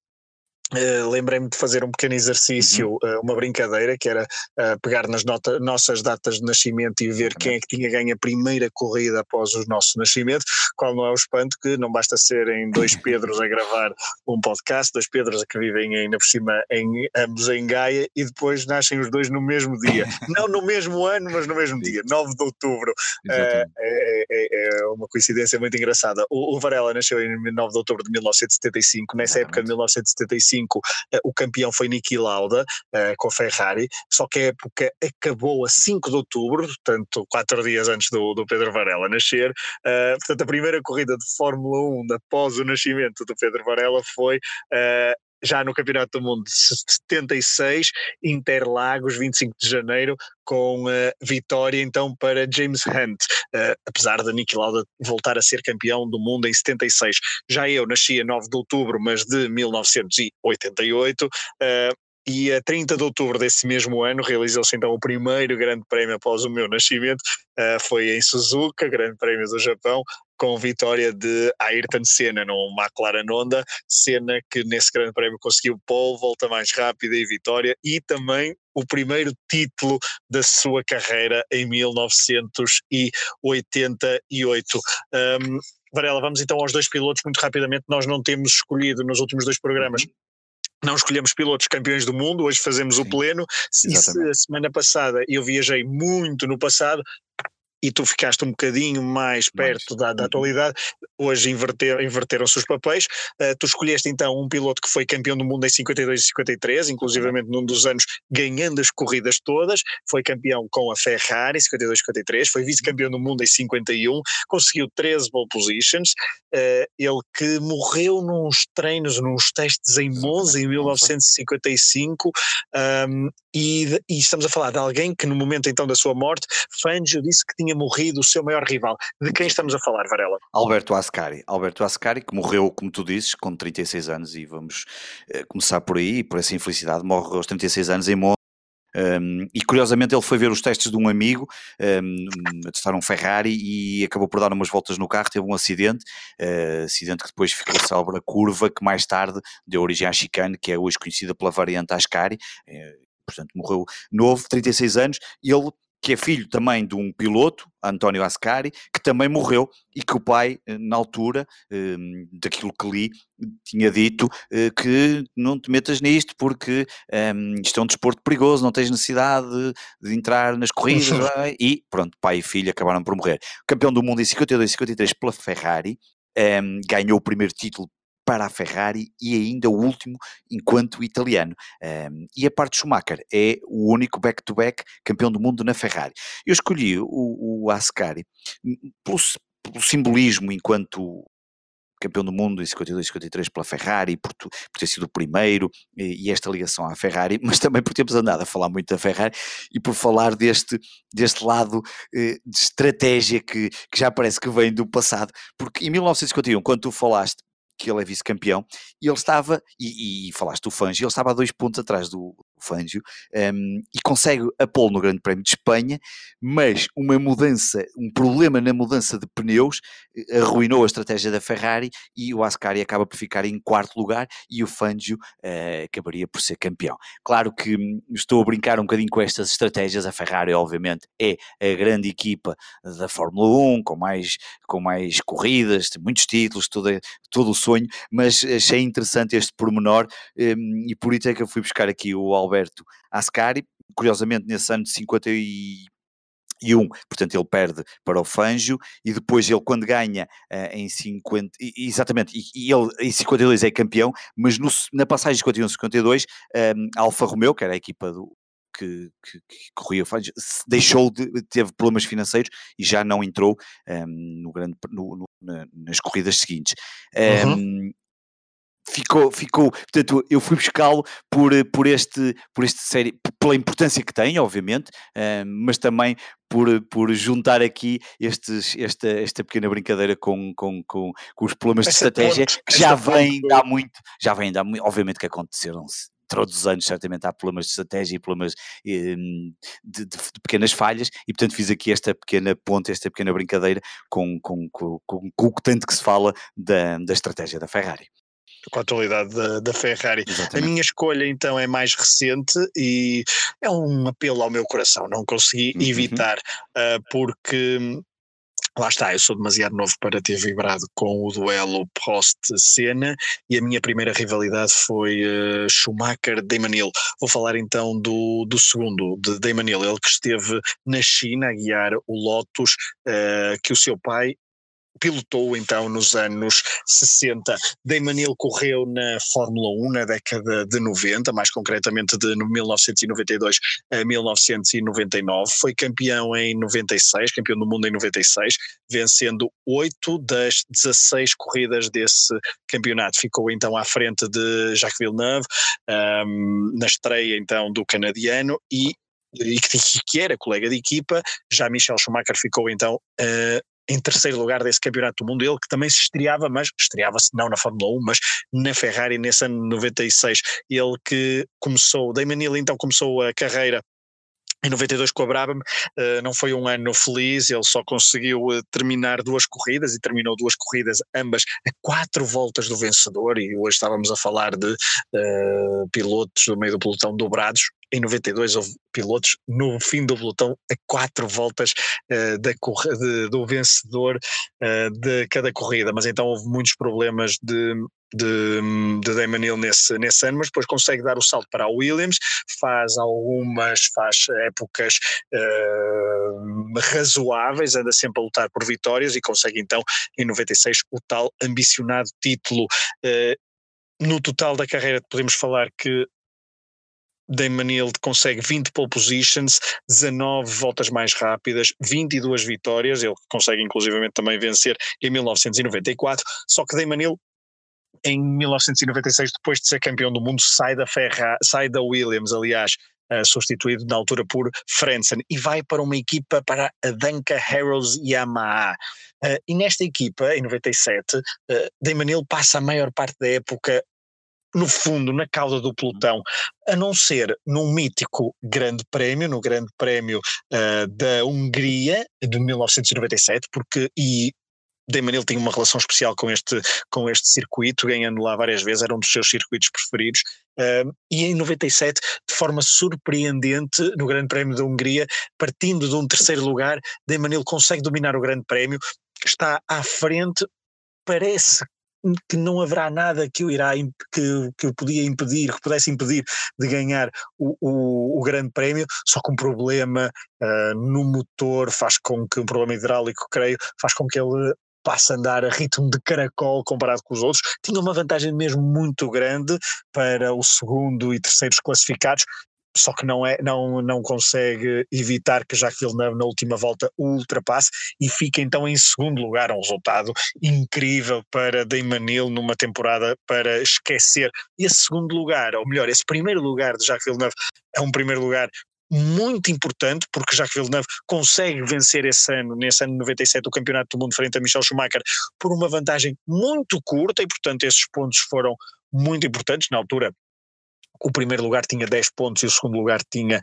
Uh, lembrei-me de fazer um pequeno exercício, uhum. uh, uma brincadeira, que era uh, pegar nas nota, nossas datas de nascimento e ver uhum. quem é que tinha ganho a primeira corrida após o nosso nascimento, qual não é o espanto que não basta serem dois Pedros a gravar um podcast, dois Pedros que vivem ainda por cima em, ambos em Gaia e depois nascem os dois no mesmo dia, não no mesmo ano, mas no mesmo dia, 9 de outubro. É, é, é, uma coincidência muito engraçada. O, o, Varela nasceu em 9 de outubro de 1975, nessa Exatamente. época de 1975 2005 eh, o campeão foi Niki Lauda eh, com a Ferrari, só que a época acabou a 5 de outubro, portanto quatro dias antes do, do Pedro Varela nascer, eh, portanto a primeira corrida de Fórmula 1 após o nascimento do Pedro Varela foi já no Campeonato do Mundo de 76, Interlagos, 25 de janeiro, com uh, vitória então para James Hunt, uh, apesar de Niki Lauda voltar a ser campeão do mundo em 76. Já eu nasci a 9 de outubro, mas de 1988. Uh, eh, e a 30 de outubro desse mesmo ano realizou-se então o primeiro grande prémio após o meu nascimento, uh, foi em Suzuka, grande prémio do Japão, com vitória de Ayrton Senna no McLaren Honda, Senna que nesse grande prémio conseguiu pole, volta mais rápida e vitória, e também o primeiro título da sua carreira em 1988. Um, Varela, vamos então aos dois pilotos muito rapidamente. Nós não temos escolhido nos últimos dois programas uhum não escolhemos pilotos campeões do mundo, hoje fazemos Sim, o pleno. E se a semana passada eu viajei muito no passado, e tu ficaste um bocadinho mais perto mais. Da, da, uhum. atualidade. Hoje inverter, inverteram-se os papéis. Uh, tu escolheste então um piloto que foi campeão do mundo em 52 e 53, inclusivamente num dos anos ganhando as corridas todas. Foi campeão com a Ferrari em 52 e 53, foi vice-campeão do mundo em 51, conseguiu 13 pole positions. Uh, ele que morreu nos treinos, nos testes em Monza em 1955. Um, e, e, estamos a falar de alguém que no momento então da sua morte, Fangio disse que tinha morrido o seu maior rival. De quem estamos a falar, Varela? Alberto Ascari. Alberto Ascari, que morreu, como tu dizes, com 36 anos, e vamos eh, começar por aí, por essa infelicidade, morre aos 36 anos em Monza. Um, e curiosamente ele foi ver os testes de um amigo um, a testar um Ferrari e acabou por dar umas voltas no carro, teve um acidente, uh, acidente que depois ficou salvo a curva que mais tarde deu origem à chicane, que é hoje conhecida pela variante Ascari, uh, portanto morreu novo, 36 anos, ele que é filho também de um piloto, António Ascari, que também morreu e que o pai, eh, na altura, ehm, daquilo que li, tinha dito eh, que não te metas nisto porque ehm, isto é um desporto perigoso, não tens necessidade de, entrar nas corridas e pronto, pai e filho acabaram por morrer. Campeão do mundo em 52 e 53 pela Ferrari, um, ganhou o primeiro título para a Ferrari e ainda o último enquanto italiano. Um, e a parte de Schumacher é o único back-to-back -back campeão do mundo na Ferrari. Eu escolhi o, o Ascari pelo, pelo simbolismo enquanto campeão do mundo em 52 e 53 pela Ferrari, por, por, ter sido o primeiro, e, e, esta ligação à Ferrari, mas também por termos andado a falar muito da Ferrari e por falar deste, deste lado eh, de estratégia que, que já parece que vem do passado, porque em 1951, quando tu falaste que ele é vice-campeão, e ele estava, e, e, falaste do Fangio, ele estava a dois pontos atrás do Fangio, um, e consegue a pole no Grande Prémio de Espanha, mas uma mudança, um problema na mudança de pneus eh, arruinou a estratégia da Ferrari e o Ascari acaba por ficar em quarto lugar e o Fangio uh, acabaria por ser campeão. Claro que hum, estou a brincar um bocadinho com estas estratégias, a Ferrari obviamente é a grande equipa da Fórmula 1, com mais, com mais corridas, muitos títulos, todo, todo o sonho, mas achei interessante este pormenor um, e por isso é que eu fui buscar aqui o Alberto Ascari, curiosamente nesse ano de 50 e um, portanto ele perde para o Fangio e depois ele quando ganha uh, em 50, exatamente, e, e, ele em 52 é campeão, mas no, na passagem de 51 52 um, ehm, a Alfa Romeo, que era a equipa do, que, que, que corria o Fangio, deixou de, teve problemas financeiros e já não entrou um, ehm, no grande, no, no, na, nas corridas seguintes. Um, uhum. Ehm, ficou, ficou, portanto, eu fui buscá-lo por, por este, por este série, pela importância que tem, obviamente, uh, mas também por, por juntar aqui estes, esta, esta pequena brincadeira com, com, com, com os problemas de estratégia que já vem há muito, já vem há muito, obviamente que aconteceram todos os anos certamente há problemas de estratégia e problemas hum, de, de, de, pequenas falhas e portanto fiz aqui esta pequena ponte, esta pequena brincadeira com, com, com, com, com o tanto que se fala da, da estratégia da Ferrari com a atualidade da, da Ferrari. Exatamente. A minha escolha então é mais recente e é um apelo ao meu coração, não consegui uhum. evitar, uh, porque lá está, eu sou demasiado novo para ter vibrado com o duelo Prost-Senna e a minha primeira rivalidade foi uh, Schumacher-Damon Hill. Vou falar então do, do segundo, de Damon Hill, ele que esteve na China a guiar o Lotus, uh, que o seu pai pilotou então nos anos 60. Damon correu na Fórmula 1 na década de 90, mais concretamente de 1992 a 1999. Foi campeão em 96, campeão do mundo em 96, vencendo oito das 16 corridas desse campeonato. Ficou então à frente de Jacques Villeneuve um, na estreia então do canadiano e que, que, era colega de equipa, já Michel Schumacher ficou então uh, em terceiro lugar desse campeonato do mundo, ele que também se estreava, mas estreava-se não na Fórmula 1, mas na Ferrari nesse ano 96, ele que começou, Damon Hill então começou a carreira em 92 com a Brabham, uh, não foi um ano feliz, ele só conseguiu uh, terminar duas corridas e terminou duas corridas, ambas a quatro voltas do vencedor, e hoje estávamos a falar de uh, pilotos do meio do pelotão dobrados, em 92 houve pilotos no fim do pelotão a quatro voltas uh, da, de, do vencedor uh, de cada corrida, mas então houve muitos problemas de, de, de Damon Hill nesse, nesse ano, mas depois consegue dar o salto para a Williams, faz algumas, faz épocas uh, razoáveis, anda sempre a lutar por vitórias e consegue então em 96 o tal ambicionado título. Uh, no total da carreira podemos falar que Damon Hill consegue 20 pole positions, 19 voltas mais rápidas, 22 vitórias, ele consegue inclusivamente também vencer em 1994, só que Damon Hill em 1996, depois de ser campeão do mundo, sai da, Ferra, sai da Williams, aliás, uh, substituído na altura por Frentzen, e vai para uma equipa para a Danka Heroes Yamaha. Uh, e nesta equipa, em 97, uh, Damon Hill passa a maior parte da época no fundo, na cauda do pelotão, a não ser num mítico grande prémio, no grande prémio uh, da Hungria de 1997, porque e Damon tinha uma relação especial com este, com este circuito, ganhando lá várias vezes, era um dos seus circuitos preferidos, e em 97, de forma surpreendente, no Grande Prémio da Hungria, partindo de um terceiro lugar, Demanil consegue dominar o Grande Prémio, está à frente, parece que não haverá nada que o irá que, que o podia impedir, que pudesse impedir de ganhar o, o, o grande prémio, só que um problema uh, no motor faz com que um problema hidráulico, creio, faz com que ele passe a andar a ritmo de caracol comparado com os outros, tinha uma vantagem mesmo muito grande para o segundo e terceiros classificados, só que não, é, não, não consegue evitar que Jacques Villeneuve na última volta o ultrapasse e fica então em segundo lugar, um resultado incrível para Damon Hill numa temporada para esquecer. Esse segundo lugar, ou melhor, esse primeiro lugar de Jacques Villeneuve é um primeiro lugar muito importante, porque Jacques Villeneuve consegue vencer esse ano, nesse ano de 97, o Campeonato do Mundo frente a Michel Schumacher, por uma vantagem muito curta, e portanto esses pontos foram muito importantes. Na altura, o primeiro lugar tinha 10 pontos e o segundo lugar tinha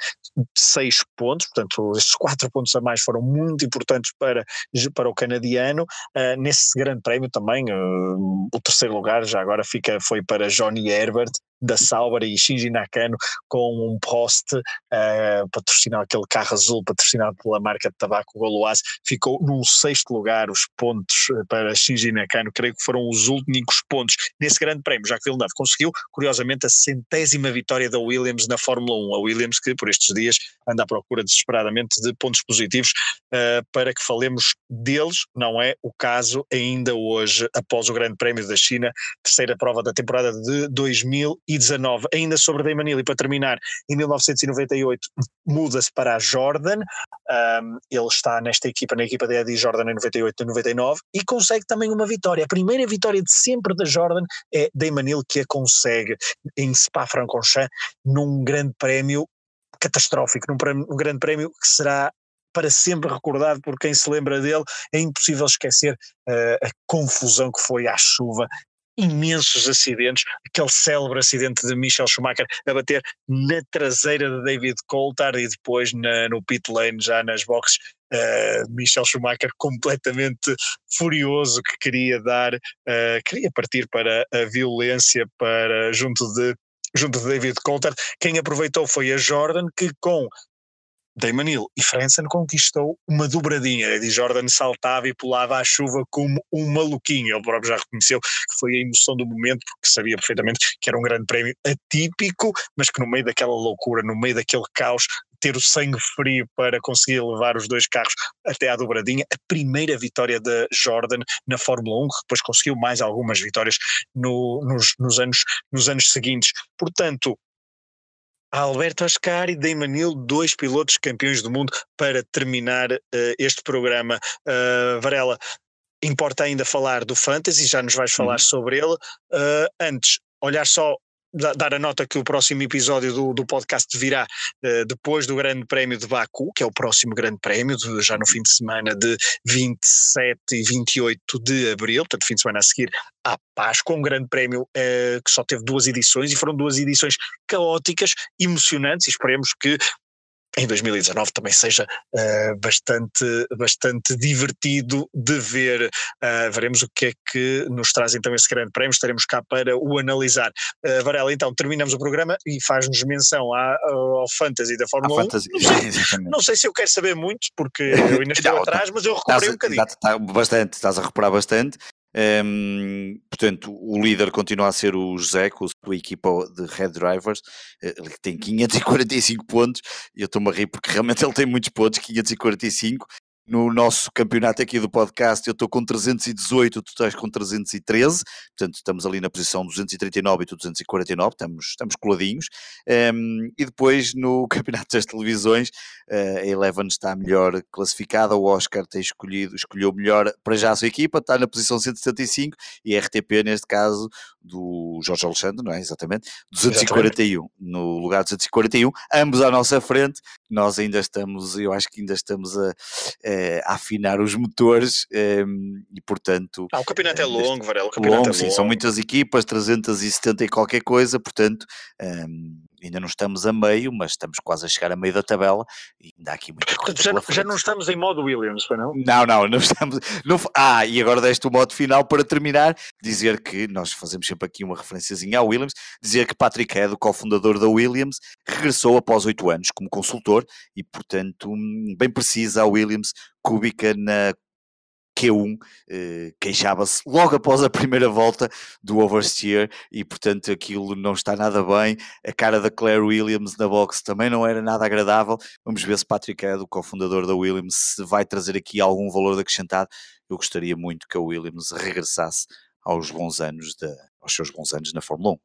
6 pontos, portanto esses 4 pontos a mais foram muito importantes para, para o canadiano. Uh, nesse grande prémio também, uh, o terceiro lugar já agora fica, foi para Johnny Herbert, da Sauber e Shinji Nakano com um Prost uh, patrocinado, aquele carro azul patrocinado pela marca de tabaco Goloase, ficou num sexto lugar os pontos eh, para Shinji Nakano, creio que foram os únicos pontos nesse grande prémio, já que Villeneuve conseguiu, curiosamente, a centésima vitória da Williams na Fórmula 1, a Williams que por estes dias anda à procura desesperadamente de pontos positivos uh, para que falemos deles, não é o caso ainda hoje, após o grande prémio da China, terceira prova da temporada de 2000 19. Ainda sobre Damon Hill, e para terminar, em 1998 muda-se para a Jordan, um, ele está nesta equipa, na equipa da Eddie Jordan em 98 e 99, e consegue também uma vitória. A primeira vitória de sempre da Jordan é Damon Hill que a consegue em Spa-Francorchamps, num grande prémio catastrófico, num, prémio, um grande prémio que será para sempre recordado por quem se lembra dele, é impossível esquecer uh, a confusão que foi à chuva imensos acidentes, aquele célebre acidente de Michel Schumacher a bater na traseira de David Coulthard e depois na, no pit lane já nas boxes. Uh, Michel Schumacher completamente furioso que queria dar, uh, queria partir para a violência para junto de junto de David Coulthard. Quem aproveitou foi a Jordan que com Damon Hill e Frentzen conquistou uma dobradinha. Eddie Jordan saltava e pulava à chuva como um maluquinho. Ele próprio já reconheceu que foi a emoção do momento, porque sabia perfeitamente que era um grande prémio atípico, mas que no meio daquela loucura, no meio daquele caos, ter o sangue frio para conseguir levar os dois carros até à dobradinha. A primeira vitória da Jordan na Fórmula 1, que depois conseguiu mais algumas vitórias no, nos, nos, anos, nos anos seguintes. Portanto, Alberto Ascari e Damon Hill, dois pilotos campeões do mundo para terminar uh, este programa. Uh, Varela, importa ainda falar do Fantasy, já nos vais falar uhum. sobre ele. Uh, antes, olhar só dar a nota que o próximo episódio do, do podcast virá uh, depois do Grande Prémio de Baku, que é o próximo Grande Prémio, de, já no fim de semana de 27 e 28 de abril, portanto, fim de semana a seguir à Páscoa, um Grande Prémio uh, que só teve duas edições e foram duas edições caóticas, emocionantes, e esperemos que em 2019 também seja uh, bastante, bastante divertido de ver. Uh, veremos o que é que nos traz então esse grande prémio, estaremos cá para o analisar. Uh, Varela, então terminamos o programa e faz-nos menção à, ao Fantasy da Fórmula 1. Fantasy. Não, sei, não sei se eu quero saber muito, porque eu ainda estou atrás, mas eu recuperei um bocadinho. Está, bastante, estás a recuperar bastante. Um, portanto, o líder continua a ser o com a equipa de Red Drivers, eh, ele tem 545 pontos, eu estou-me a rir porque realmente ele tem muitos pontos, 545, no nosso campeonato aqui do podcast eu estou com 318, tu estás com 313, portanto estamos ali na posição 239 e tu 249, estamos, estamos coladinhos. Um, e depois no campeonato das televisões, uh, a Eleven está melhor classificada, o Oscar tem escolhido, escolheu melhor para já a sua equipa, está na posição 175 e a RTP neste caso do Jorge Alexandre, não é? Exatamente, 241, Exatamente. no lugar 241, ambos à nossa frente, nós ainda estamos, eu acho que ainda estamos a, a uh, a afinar os motores um, ehm, e portanto... Ah, o campeonato é longo, Varela, o campeonato longo, é sim, longo. são muitas equipas, 370 e qualquer coisa, portanto um, ehm, ainda não estamos a meio, mas estamos quase a chegar a meio da tabela e ainda há aqui muita coisa. Já, já não estamos em modo Williams, foi não? Não, não, não estamos. Não, ah, e agora deste o modo final para terminar, dizer que nós fazemos sempre aqui uma referenciazinha ao Williams, dizer que Patrick Head, o cofundador da Williams, regressou após oito anos como consultor e, portanto, hum, bem precisa a Williams, Kubica na Q1 eh, queixava-se logo após a primeira volta do oversteer e portanto aquilo não está nada bem. A cara da Claire Williams na box também não era nada agradável. Vamos ver se Patrick Head, o cofundador da Williams, se vai trazer aqui algum valor acrescentado. Eu gostaria muito que a Williams regressasse aos bons anos de, aos seus bons anos na Fórmula 1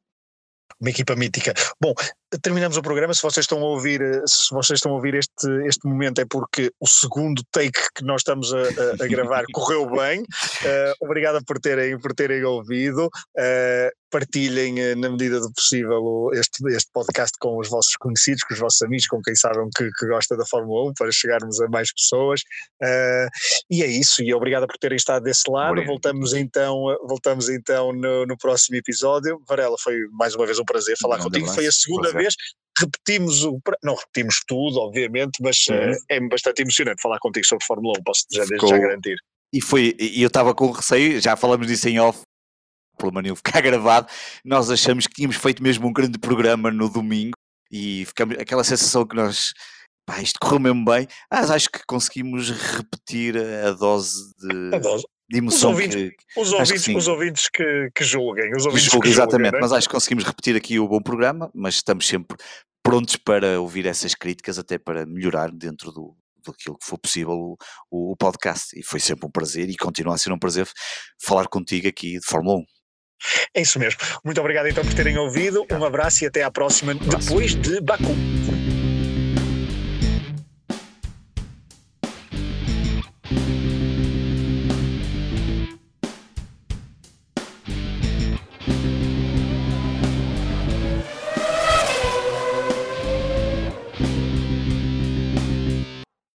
uma equipa mítica. Bom, terminamos o programa. Se vocês estão a ouvir, eh, se vocês estão a ouvir este, este momento é porque o segundo take que nós estamos a, a, a gravar correu bem. Uh, obrigado por terem, por terem ouvido. Uh, partilhem na medida do possível este, este podcast com os vossos conhecidos, com os vossos amigos, com quem sabem que, que gosta da Fórmula 1, para chegarmos a mais pessoas. Uh, e é isso, e obrigado por terem estado desse lado. Obrigado. Voltamos então, voltamos então no, no, próximo episódio. Varela, foi mais uma vez um prazer falar contigo. Foi a segunda prazer. Vez repetimos o. Não repetimos tudo, obviamente, mas uhum. é bastante emocionante falar contigo sobre Fórmula 1, posso já, desde já garantir. E foi, e eu estava com receio, já falamos disso em off, pelo menos ficar gravado, nós achamos que tínhamos feito mesmo um grande programa no domingo e ficamos aquela sensação que nós pá, isto correu mesmo bem, mas acho que conseguimos repetir a dose de, a dose. De emoção. Os ouvintes, que, os, ouvintes que os ouvintes, que, que julguem, os ouvintes que julguem, exatamente, julguem, é? mas acho que conseguimos repetir aqui o bom programa, mas estamos sempre prontos para ouvir essas críticas, até para melhorar dentro do, daquilo que for possível o, o, o, podcast. E foi sempre um prazer e continua a ser um prazer falar contigo aqui de Fórmula 1. É isso mesmo. Muito obrigado então por terem ouvido. Um abraço e até à próxima, depois de Baku.